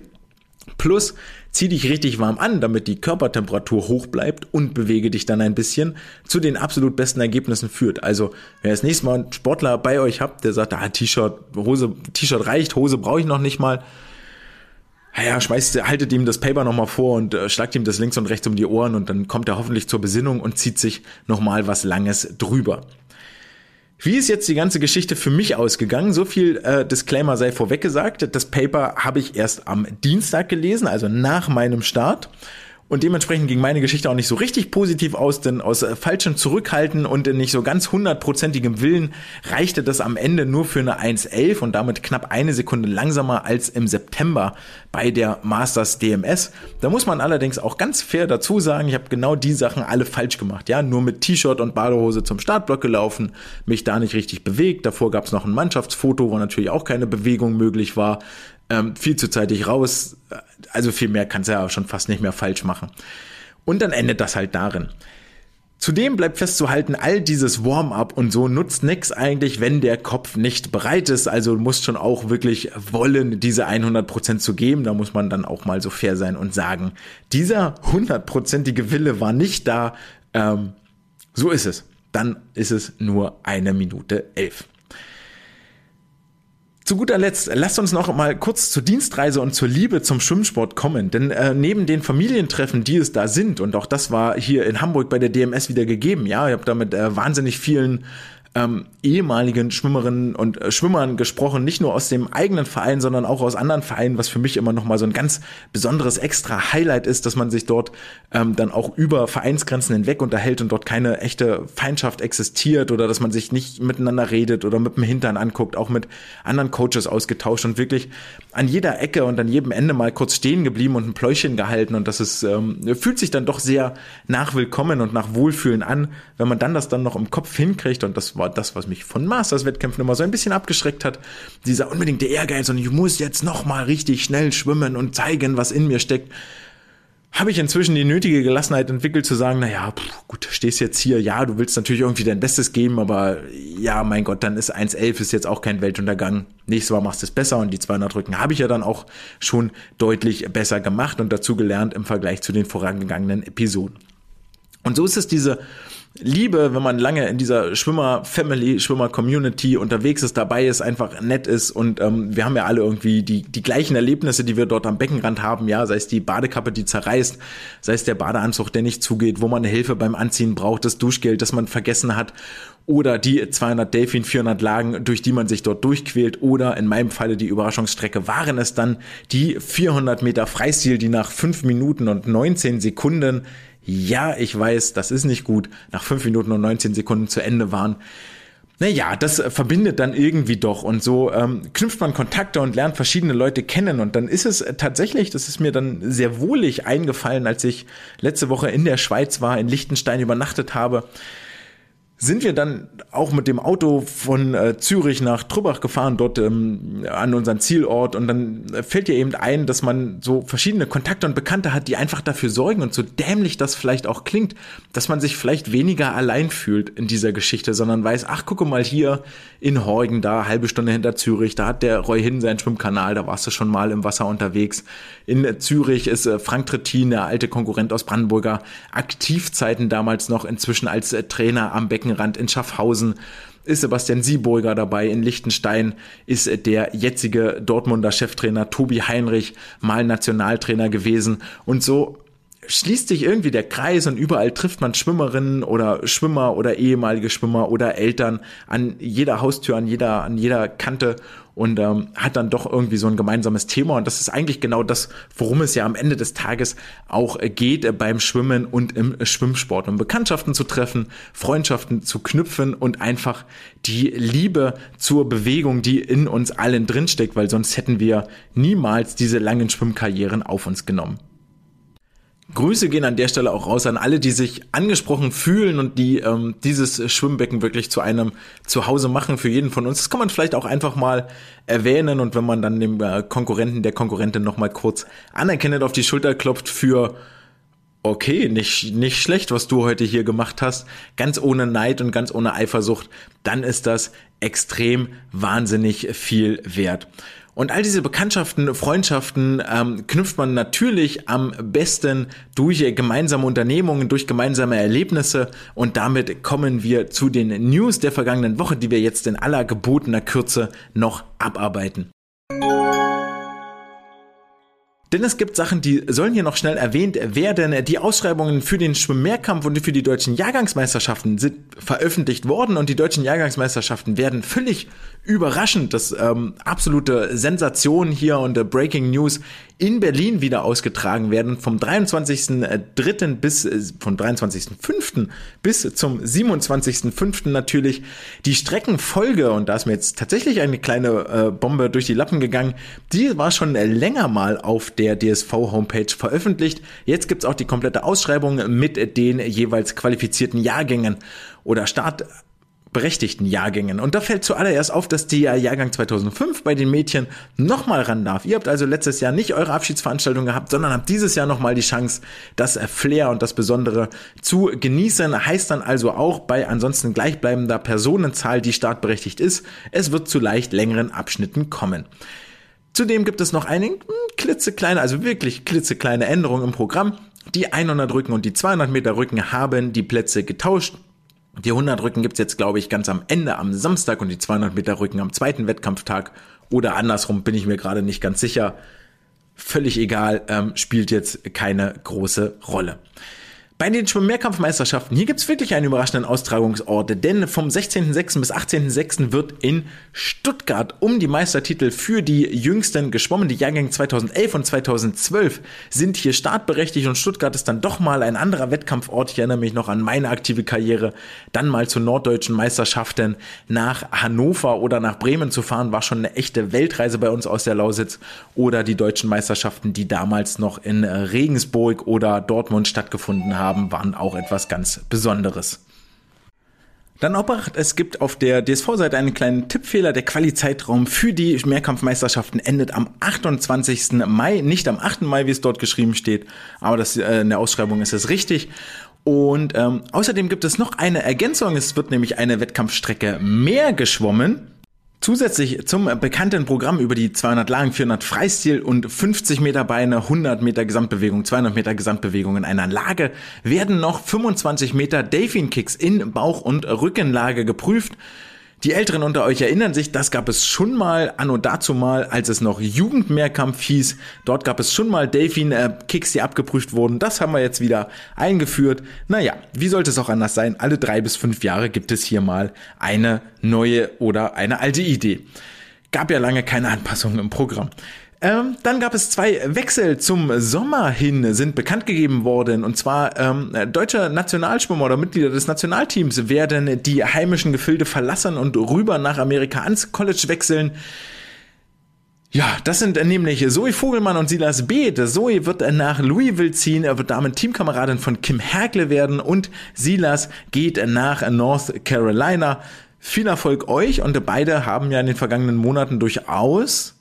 Plus, zieh dich richtig warm an, damit die Körpertemperatur hoch bleibt und bewege dich dann ein bisschen zu den absolut besten Ergebnissen führt. Also, wenn ihr das nächste Mal einen Sportler bei euch habt, der sagt, ah, T-Shirt, Hose, T-Shirt reicht, Hose brauche ich noch nicht mal, naja, schmeißt, haltet ihm das Paper nochmal vor und äh, schlagt ihm das links und rechts um die Ohren und dann kommt er hoffentlich zur Besinnung und zieht sich nochmal was Langes drüber. Wie ist jetzt die ganze Geschichte für mich ausgegangen? So viel äh, Disclaimer sei vorweg gesagt. Das Paper habe ich erst am Dienstag gelesen, also nach meinem Start. Und dementsprechend ging meine Geschichte auch nicht so richtig positiv aus, denn aus äh, falschem Zurückhalten und nicht so ganz hundertprozentigem Willen reichte das am Ende nur für eine 1.11 und damit knapp eine Sekunde langsamer als im September bei der Masters DMS. Da muss man allerdings auch ganz fair dazu sagen, ich habe genau die Sachen alle falsch gemacht. Ja, nur mit T-Shirt und Badehose zum Startblock gelaufen, mich da nicht richtig bewegt. Davor gab es noch ein Mannschaftsfoto, wo natürlich auch keine Bewegung möglich war ähm, viel zu zeitig raus. Also viel mehr kannst du ja schon fast nicht mehr falsch machen. Und dann endet das halt darin. Zudem bleibt festzuhalten, all dieses Warm-up und so nutzt nix eigentlich, wenn der Kopf nicht bereit ist. Also du musst schon auch wirklich wollen, diese 100% zu geben. Da muss man dann auch mal so fair sein und sagen, dieser hundertprozentige Wille war nicht da. Ähm, so ist es. Dann ist es nur eine Minute elf. Zu guter Letzt, lasst uns noch mal kurz zur Dienstreise und zur Liebe zum Schwimmsport kommen. Denn äh, neben den Familientreffen, die es da sind, und auch das war hier in Hamburg bei der DMS wieder gegeben, ja, ich habe da mit äh, wahnsinnig vielen ähm, ehemaligen Schwimmerinnen und äh, Schwimmern gesprochen, nicht nur aus dem eigenen Verein, sondern auch aus anderen Vereinen, was für mich immer noch mal so ein ganz besonderes extra Highlight ist, dass man sich dort ähm, dann auch über Vereinsgrenzen hinweg unterhält und dort keine echte Feindschaft existiert oder dass man sich nicht miteinander redet oder mit dem Hintern anguckt, auch mit anderen Coaches ausgetauscht und wirklich an jeder Ecke und an jedem Ende mal kurz stehen geblieben und ein Pläuschen gehalten. Und das ist ähm, fühlt sich dann doch sehr nach Willkommen und nach Wohlfühlen an, wenn man dann das dann noch im Kopf hinkriegt. Und das war war das, was mich von Masters-Wettkämpfen immer so ein bisschen abgeschreckt hat. Dieser unbedingte Ehrgeiz und ich muss jetzt noch mal richtig schnell schwimmen und zeigen, was in mir steckt. Habe ich inzwischen die nötige Gelassenheit entwickelt zu sagen, naja, pff, gut, stehst jetzt hier, ja, du willst natürlich irgendwie dein Bestes geben, aber ja, mein Gott, dann ist 1.11 ist jetzt auch kein Weltuntergang. Nächstes Mal machst du es besser und die 200 Rücken habe ich ja dann auch schon deutlich besser gemacht und dazu gelernt im Vergleich zu den vorangegangenen Episoden. Und so ist es diese Liebe, wenn man lange in dieser Schwimmer-Family, Schwimmer-Community unterwegs ist, dabei ist, einfach nett ist und ähm, wir haben ja alle irgendwie die, die gleichen Erlebnisse, die wir dort am Beckenrand haben, ja, sei es die Badekappe, die zerreißt, sei es der Badeanzug, der nicht zugeht, wo man Hilfe beim Anziehen braucht, das Duschgeld, das man vergessen hat oder die 200 Delfin, 400 Lagen, durch die man sich dort durchquält oder in meinem Falle die Überraschungsstrecke waren es dann die 400 Meter Freistil, die nach 5 Minuten und 19 Sekunden ja, ich weiß, das ist nicht gut, nach fünf Minuten und 19 Sekunden zu Ende waren. Naja, das verbindet dann irgendwie doch. Und so ähm, knüpft man Kontakte und lernt verschiedene Leute kennen. Und dann ist es tatsächlich, das ist mir dann sehr wohlig eingefallen, als ich letzte Woche in der Schweiz war, in Liechtenstein übernachtet habe sind wir dann auch mit dem Auto von äh, Zürich nach Trübach gefahren, dort ähm, an unseren Zielort. Und dann fällt dir eben ein, dass man so verschiedene Kontakte und Bekannte hat, die einfach dafür sorgen und so dämlich das vielleicht auch klingt, dass man sich vielleicht weniger allein fühlt in dieser Geschichte, sondern weiß, ach, gucke mal hier in Horgen, da halbe Stunde hinter Zürich, da hat der Roy Hin seinen Schwimmkanal, da warst du schon mal im Wasser unterwegs. In Zürich ist äh, Frank Trittin, der alte Konkurrent aus Brandenburger, Aktivzeiten damals noch inzwischen als äh, Trainer am Becken Beckenrand in Schaffhausen ist Sebastian Sieburger dabei. In Liechtenstein ist der jetzige Dortmunder Cheftrainer Tobi Heinrich mal Nationaltrainer gewesen. Und so schließt sich irgendwie der Kreis und überall trifft man Schwimmerinnen oder Schwimmer oder ehemalige Schwimmer oder Eltern an jeder Haustür, an jeder, an jeder Kante und ähm, hat dann doch irgendwie so ein gemeinsames Thema. Und das ist eigentlich genau das, worum es ja am Ende des Tages auch geht äh, beim Schwimmen und im Schwimmsport. Um Bekanntschaften zu treffen, Freundschaften zu knüpfen und einfach die Liebe zur Bewegung, die in uns allen drinsteckt, weil sonst hätten wir niemals diese langen Schwimmkarrieren auf uns genommen. Grüße gehen an der Stelle auch raus an alle, die sich angesprochen fühlen und die ähm, dieses Schwimmbecken wirklich zu einem Zuhause machen für jeden von uns. Das kann man vielleicht auch einfach mal erwähnen und wenn man dann dem äh, Konkurrenten, der Konkurrentin nochmal kurz anerkennend auf die Schulter klopft für okay, nicht, nicht schlecht, was du heute hier gemacht hast, ganz ohne Neid und ganz ohne Eifersucht, dann ist das extrem wahnsinnig viel wert. Und all diese Bekanntschaften, Freundschaften ähm, knüpft man natürlich am besten durch gemeinsame Unternehmungen, durch gemeinsame Erlebnisse. Und damit kommen wir zu den News der vergangenen Woche, die wir jetzt in aller gebotener Kürze noch abarbeiten. Denn es gibt Sachen, die sollen hier noch schnell erwähnt werden. Die Ausschreibungen für den Schwimmmehrkampf und für die deutschen Jahrgangsmeisterschaften sind veröffentlicht worden und die deutschen Jahrgangsmeisterschaften werden völlig überraschend, das ähm, absolute Sensation hier und äh, Breaking News in Berlin wieder ausgetragen werden vom 23.3. bis äh, vom 23.5. bis zum 27.5. natürlich die Streckenfolge und da ist mir jetzt tatsächlich eine kleine äh, Bombe durch die Lappen gegangen. Die war schon länger mal auf der DSV Homepage veröffentlicht. Jetzt gibt's auch die komplette Ausschreibung mit den jeweils qualifizierten Jahrgängen oder Start berechtigten Jahrgängen. Und da fällt zuallererst auf, dass der Jahrgang 2005 bei den Mädchen nochmal ran darf. Ihr habt also letztes Jahr nicht eure Abschiedsveranstaltung gehabt, sondern habt dieses Jahr nochmal die Chance, das Flair und das Besondere zu genießen. Heißt dann also auch bei ansonsten gleichbleibender Personenzahl, die startberechtigt ist, es wird zu leicht längeren Abschnitten kommen. Zudem gibt es noch eine hm, klitzekleine, also wirklich klitzekleine Änderung im Programm. Die 100 Rücken und die 200 Meter Rücken haben die Plätze getauscht. Die 100 Rücken gibt's jetzt, glaube ich, ganz am Ende am Samstag und die 200 Meter Rücken am zweiten Wettkampftag. Oder andersrum bin ich mir gerade nicht ganz sicher. Völlig egal, ähm, spielt jetzt keine große Rolle. Bei den Schwimm-Mehrkampfmeisterschaften, hier gibt's wirklich einen überraschenden Austragungsort, denn vom 16.06. bis 18.06. wird in Stuttgart um die Meistertitel für die Jüngsten geschwommen. Die Jahrgänge 2011 und 2012 sind hier startberechtigt und Stuttgart ist dann doch mal ein anderer Wettkampfort. Ich erinnere mich noch an meine aktive Karriere, dann mal zu norddeutschen Meisterschaften nach Hannover oder nach Bremen zu fahren, war schon eine echte Weltreise bei uns aus der Lausitz oder die deutschen Meisterschaften, die damals noch in Regensburg oder Dortmund stattgefunden haben haben, waren auch etwas ganz Besonderes. Dann Obacht, es gibt auf der DSV-Seite einen kleinen Tippfehler. Der Quali-Zeitraum für die Mehrkampfmeisterschaften endet am 28. Mai, nicht am 8. Mai, wie es dort geschrieben steht, aber das, äh, in der Ausschreibung ist es richtig. Und ähm, außerdem gibt es noch eine Ergänzung. Es wird nämlich eine Wettkampfstrecke mehr geschwommen. Zusätzlich zum bekannten Programm über die 200 Lagen, 400 Freistil und 50 Meter Beine, 100 Meter Gesamtbewegung, 200 Meter Gesamtbewegung in einer Lage werden noch 25 Meter Delfin Kicks in Bauch- und Rückenlage geprüft. Die Älteren unter euch erinnern sich, das gab es schon mal anno dazu mal, als es noch Jugendmehrkampf hieß. Dort gab es schon mal Delfin-Kicks, die abgeprüft wurden. Das haben wir jetzt wieder eingeführt. Naja, wie sollte es auch anders sein? Alle drei bis fünf Jahre gibt es hier mal eine neue oder eine alte Idee. Gab ja lange keine Anpassungen im Programm. Ähm, dann gab es zwei Wechsel zum Sommer hin, sind bekannt gegeben worden. Und zwar ähm, deutsche Nationalschwimmer oder Mitglieder des Nationalteams werden die heimischen Gefilde verlassen und rüber nach Amerika ans College wechseln. Ja, das sind nämlich Zoe Vogelmann und Silas Beeth. Zoe wird nach Louisville ziehen, er wird damit Teamkameradin von Kim Herkle werden und Silas geht nach North Carolina. Viel Erfolg euch und beide haben ja in den vergangenen Monaten durchaus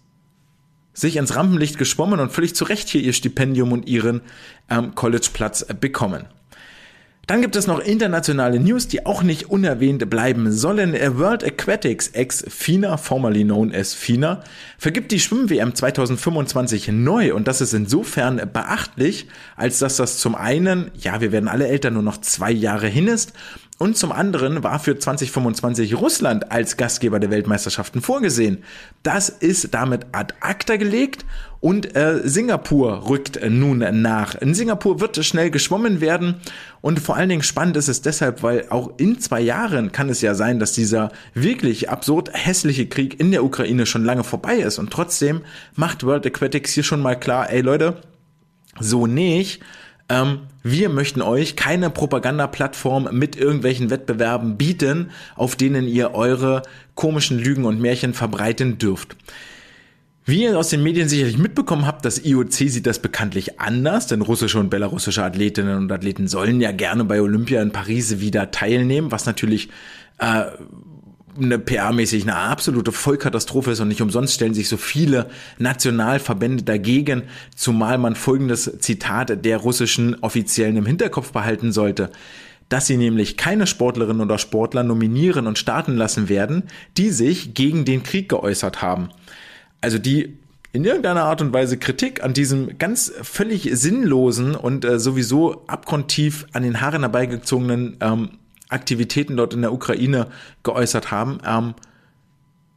sich ins Rampenlicht geschwommen und völlig zu Recht hier ihr Stipendium und ihren ähm, Collegeplatz bekommen. Dann gibt es noch internationale News, die auch nicht unerwähnt bleiben sollen. World Aquatics ex FINA, formerly known as FINA, vergibt die Schwimm-WM 2025 neu und das ist insofern beachtlich, als dass das zum einen, ja, wir werden alle älter, nur noch zwei Jahre hin ist und zum anderen war für 2025 Russland als Gastgeber der Weltmeisterschaften vorgesehen. Das ist damit ad acta gelegt und äh, Singapur rückt nun nach. In Singapur wird schnell geschwommen werden und vor allen Dingen spannend ist es deshalb, weil auch in zwei Jahren kann es ja sein, dass dieser wirklich absurd hässliche Krieg in der Ukraine schon lange vorbei ist und trotzdem macht World Aquatics hier schon mal klar, ey Leute, so nicht ähm, wir möchten euch keine Propagandaplattform mit irgendwelchen Wettbewerben bieten, auf denen ihr eure komischen Lügen und Märchen verbreiten dürft. Wie ihr aus den Medien sicherlich mitbekommen habt, das IOC sieht das bekanntlich anders, denn russische und belarussische Athletinnen und Athleten sollen ja gerne bei Olympia in Paris wieder teilnehmen, was natürlich äh, eine PR-mäßig eine absolute Vollkatastrophe ist und nicht umsonst stellen sich so viele Nationalverbände dagegen, zumal man folgendes Zitat der russischen Offiziellen im Hinterkopf behalten sollte dass sie nämlich keine Sportlerinnen oder Sportler nominieren und starten lassen werden, die sich gegen den Krieg geäußert haben. Also die in irgendeiner Art und Weise Kritik an diesem ganz völlig sinnlosen und äh, sowieso abgrundtief an den Haaren herbeigezogenen ähm, Aktivitäten dort in der Ukraine geäußert haben. Ähm,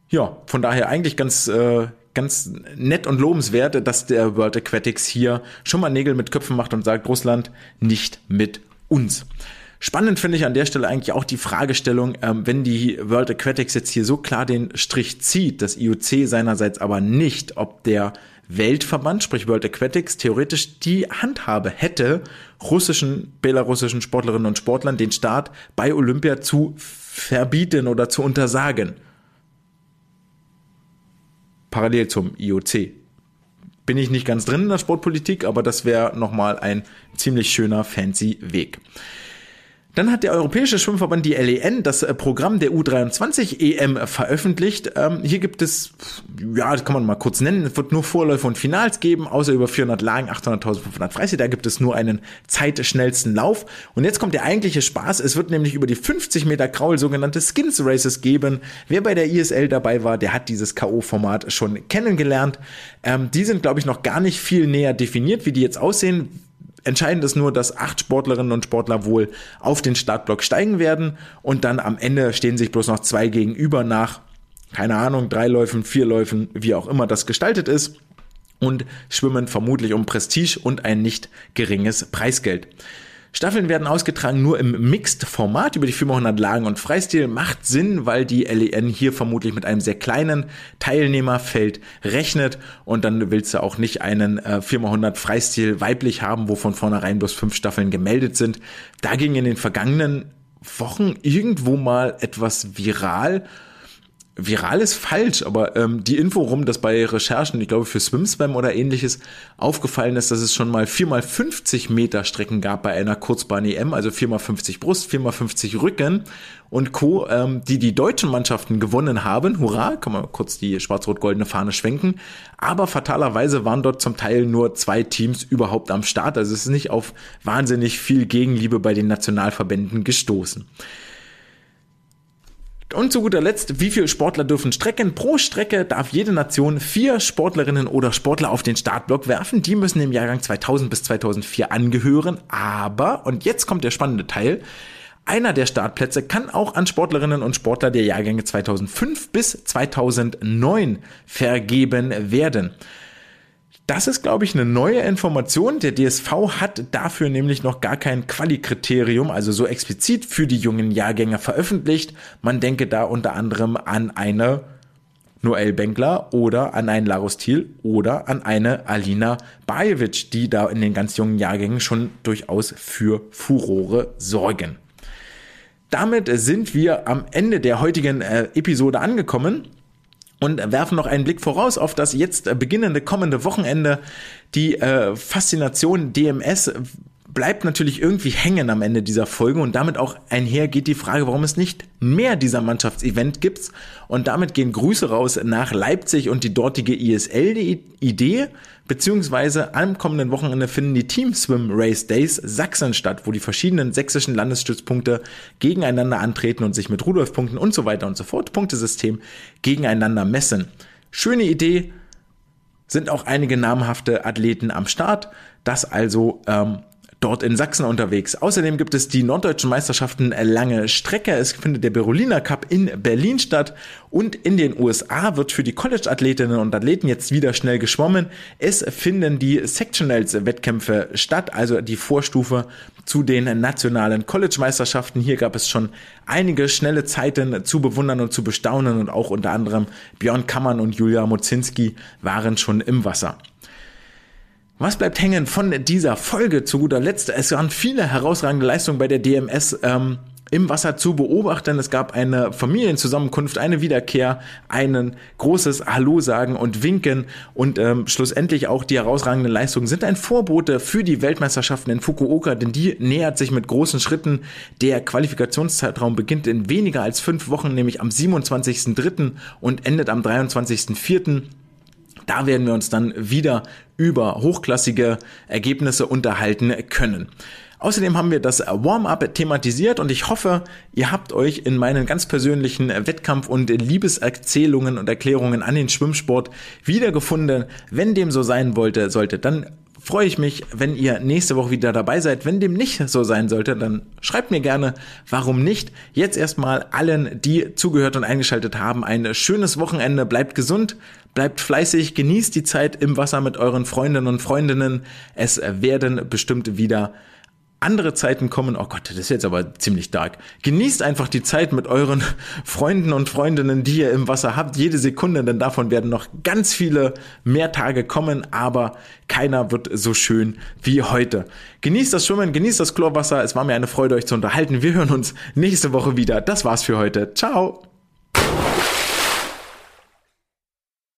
ja, von daher eigentlich ganz, äh, ganz nett und lobenswert, dass der World Aquatics hier schon mal Nägel mit Köpfen macht und sagt, Russland nicht mit uns. Spannend finde ich an der Stelle eigentlich auch die Fragestellung, ähm, wenn die World Aquatics jetzt hier so klar den Strich zieht, das IOC seinerseits aber nicht, ob der Weltverband, sprich World Aquatics, theoretisch die Handhabe hätte, russischen, belarussischen Sportlerinnen und Sportlern den Start bei Olympia zu verbieten oder zu untersagen. Parallel zum IOC. Bin ich nicht ganz drin in der Sportpolitik, aber das wäre nochmal ein ziemlich schöner, fancy Weg. Dann hat der Europäische Schwimmverband, die LEN, das äh, Programm der U23 EM veröffentlicht. Ähm, hier gibt es, ja, das kann man mal kurz nennen, es wird nur Vorläufe und Finals geben, außer über 400 Lagen, 800.500 Freistil. Da gibt es nur einen zeitschnellsten Lauf. Und jetzt kommt der eigentliche Spaß. Es wird nämlich über die 50 Meter Kraul sogenannte Skins Races geben. Wer bei der ISL dabei war, der hat dieses K.O.-Format schon kennengelernt. Ähm, die sind, glaube ich, noch gar nicht viel näher definiert, wie die jetzt aussehen Entscheidend ist nur, dass acht Sportlerinnen und Sportler wohl auf den Startblock steigen werden und dann am Ende stehen sich bloß noch zwei gegenüber nach, keine Ahnung, drei Läufen, vier Läufen, wie auch immer das gestaltet ist und schwimmen vermutlich um Prestige und ein nicht geringes Preisgeld. Staffeln werden ausgetragen nur im Mixed-Format über die 400 Lagen und Freistil. Macht Sinn, weil die LEN hier vermutlich mit einem sehr kleinen Teilnehmerfeld rechnet und dann willst du auch nicht einen äh, 400 Freistil weiblich haben, wo von vornherein bloß fünf Staffeln gemeldet sind. Da ging in den vergangenen Wochen irgendwo mal etwas viral viral ist falsch, aber ähm, die Info rum, dass bei Recherchen, ich glaube für SwimSpam oder ähnliches, aufgefallen ist, dass es schon mal 4x50 Meter Strecken gab bei einer Kurzbahn EM, also 4x50 Brust, 4x50 Rücken und Co., ähm, die die deutschen Mannschaften gewonnen haben. Hurra, kann man kurz die schwarz-rot-goldene Fahne schwenken. Aber fatalerweise waren dort zum Teil nur zwei Teams überhaupt am Start. Also es ist nicht auf wahnsinnig viel Gegenliebe bei den Nationalverbänden gestoßen. Und zu guter Letzt, wie viele Sportler dürfen strecken? Pro Strecke darf jede Nation vier Sportlerinnen oder Sportler auf den Startblock werfen. Die müssen im Jahrgang 2000 bis 2004 angehören. Aber, und jetzt kommt der spannende Teil, einer der Startplätze kann auch an Sportlerinnen und Sportler der Jahrgänge 2005 bis 2009 vergeben werden. Das ist, glaube ich, eine neue Information. Der DSV hat dafür nämlich noch gar kein Quali-Kriterium, also so explizit für die jungen Jahrgänge veröffentlicht. Man denke da unter anderem an eine Noel Benkler oder an einen Larus Thiel oder an eine Alina Bajevic, die da in den ganz jungen Jahrgängen schon durchaus für Furore sorgen. Damit sind wir am Ende der heutigen äh, Episode angekommen und werfen noch einen Blick voraus auf das jetzt beginnende kommende Wochenende. Die äh, Faszination DMS bleibt natürlich irgendwie hängen am Ende dieser Folge und damit auch einher geht die Frage, warum es nicht mehr dieser Mannschaftsevent gibt. Und damit gehen Grüße raus nach Leipzig und die dortige ISL. Beziehungsweise am kommenden Wochenende finden die Team Swim Race Days Sachsen statt, wo die verschiedenen sächsischen Landesstützpunkte gegeneinander antreten und sich mit Rudolfpunkten und so weiter und so fort Punktesystem gegeneinander messen. Schöne Idee, sind auch einige namhafte Athleten am Start. Das also ähm, dort in Sachsen unterwegs. Außerdem gibt es die norddeutschen Meisterschaften lange Strecke. Es findet der Berolina Cup in Berlin statt und in den USA wird für die College-Athletinnen und Athleten jetzt wieder schnell geschwommen. Es finden die Sectionals-Wettkämpfe statt, also die Vorstufe zu den nationalen College-Meisterschaften. Hier gab es schon einige schnelle Zeiten zu bewundern und zu bestaunen und auch unter anderem Björn Kammern und Julia Mozinski waren schon im Wasser. Was bleibt hängen von dieser Folge zu guter Letzt? Es waren viele herausragende Leistungen bei der DMS ähm, im Wasser zu beobachten. Es gab eine Familienzusammenkunft, eine Wiederkehr, ein großes Hallo sagen und winken und ähm, schlussendlich auch die herausragenden Leistungen sind ein Vorbote für die Weltmeisterschaften in Fukuoka, denn die nähert sich mit großen Schritten. Der Qualifikationszeitraum beginnt in weniger als fünf Wochen, nämlich am 27.03. und endet am 23.04. Da werden wir uns dann wieder über hochklassige Ergebnisse unterhalten können. Außerdem haben wir das Warm-up thematisiert und ich hoffe, ihr habt euch in meinen ganz persönlichen Wettkampf- und Liebeserzählungen und Erklärungen an den Schwimmsport wiedergefunden. Wenn dem so sein wollte, sollte, dann freue ich mich, wenn ihr nächste Woche wieder dabei seid. Wenn dem nicht so sein sollte, dann schreibt mir gerne, warum nicht. Jetzt erstmal allen, die zugehört und eingeschaltet haben, ein schönes Wochenende. Bleibt gesund, bleibt fleißig, genießt die Zeit im Wasser mit euren Freundinnen und Freundinnen. Es werden bestimmt wieder andere Zeiten kommen. Oh Gott, das ist jetzt aber ziemlich dark. Genießt einfach die Zeit mit euren Freunden und Freundinnen, die ihr im Wasser habt. Jede Sekunde, denn davon werden noch ganz viele mehr Tage kommen, aber keiner wird so schön wie heute. Genießt das Schwimmen, genießt das Chlorwasser. Es war mir eine Freude, euch zu unterhalten. Wir hören uns nächste Woche wieder. Das war's für heute. Ciao.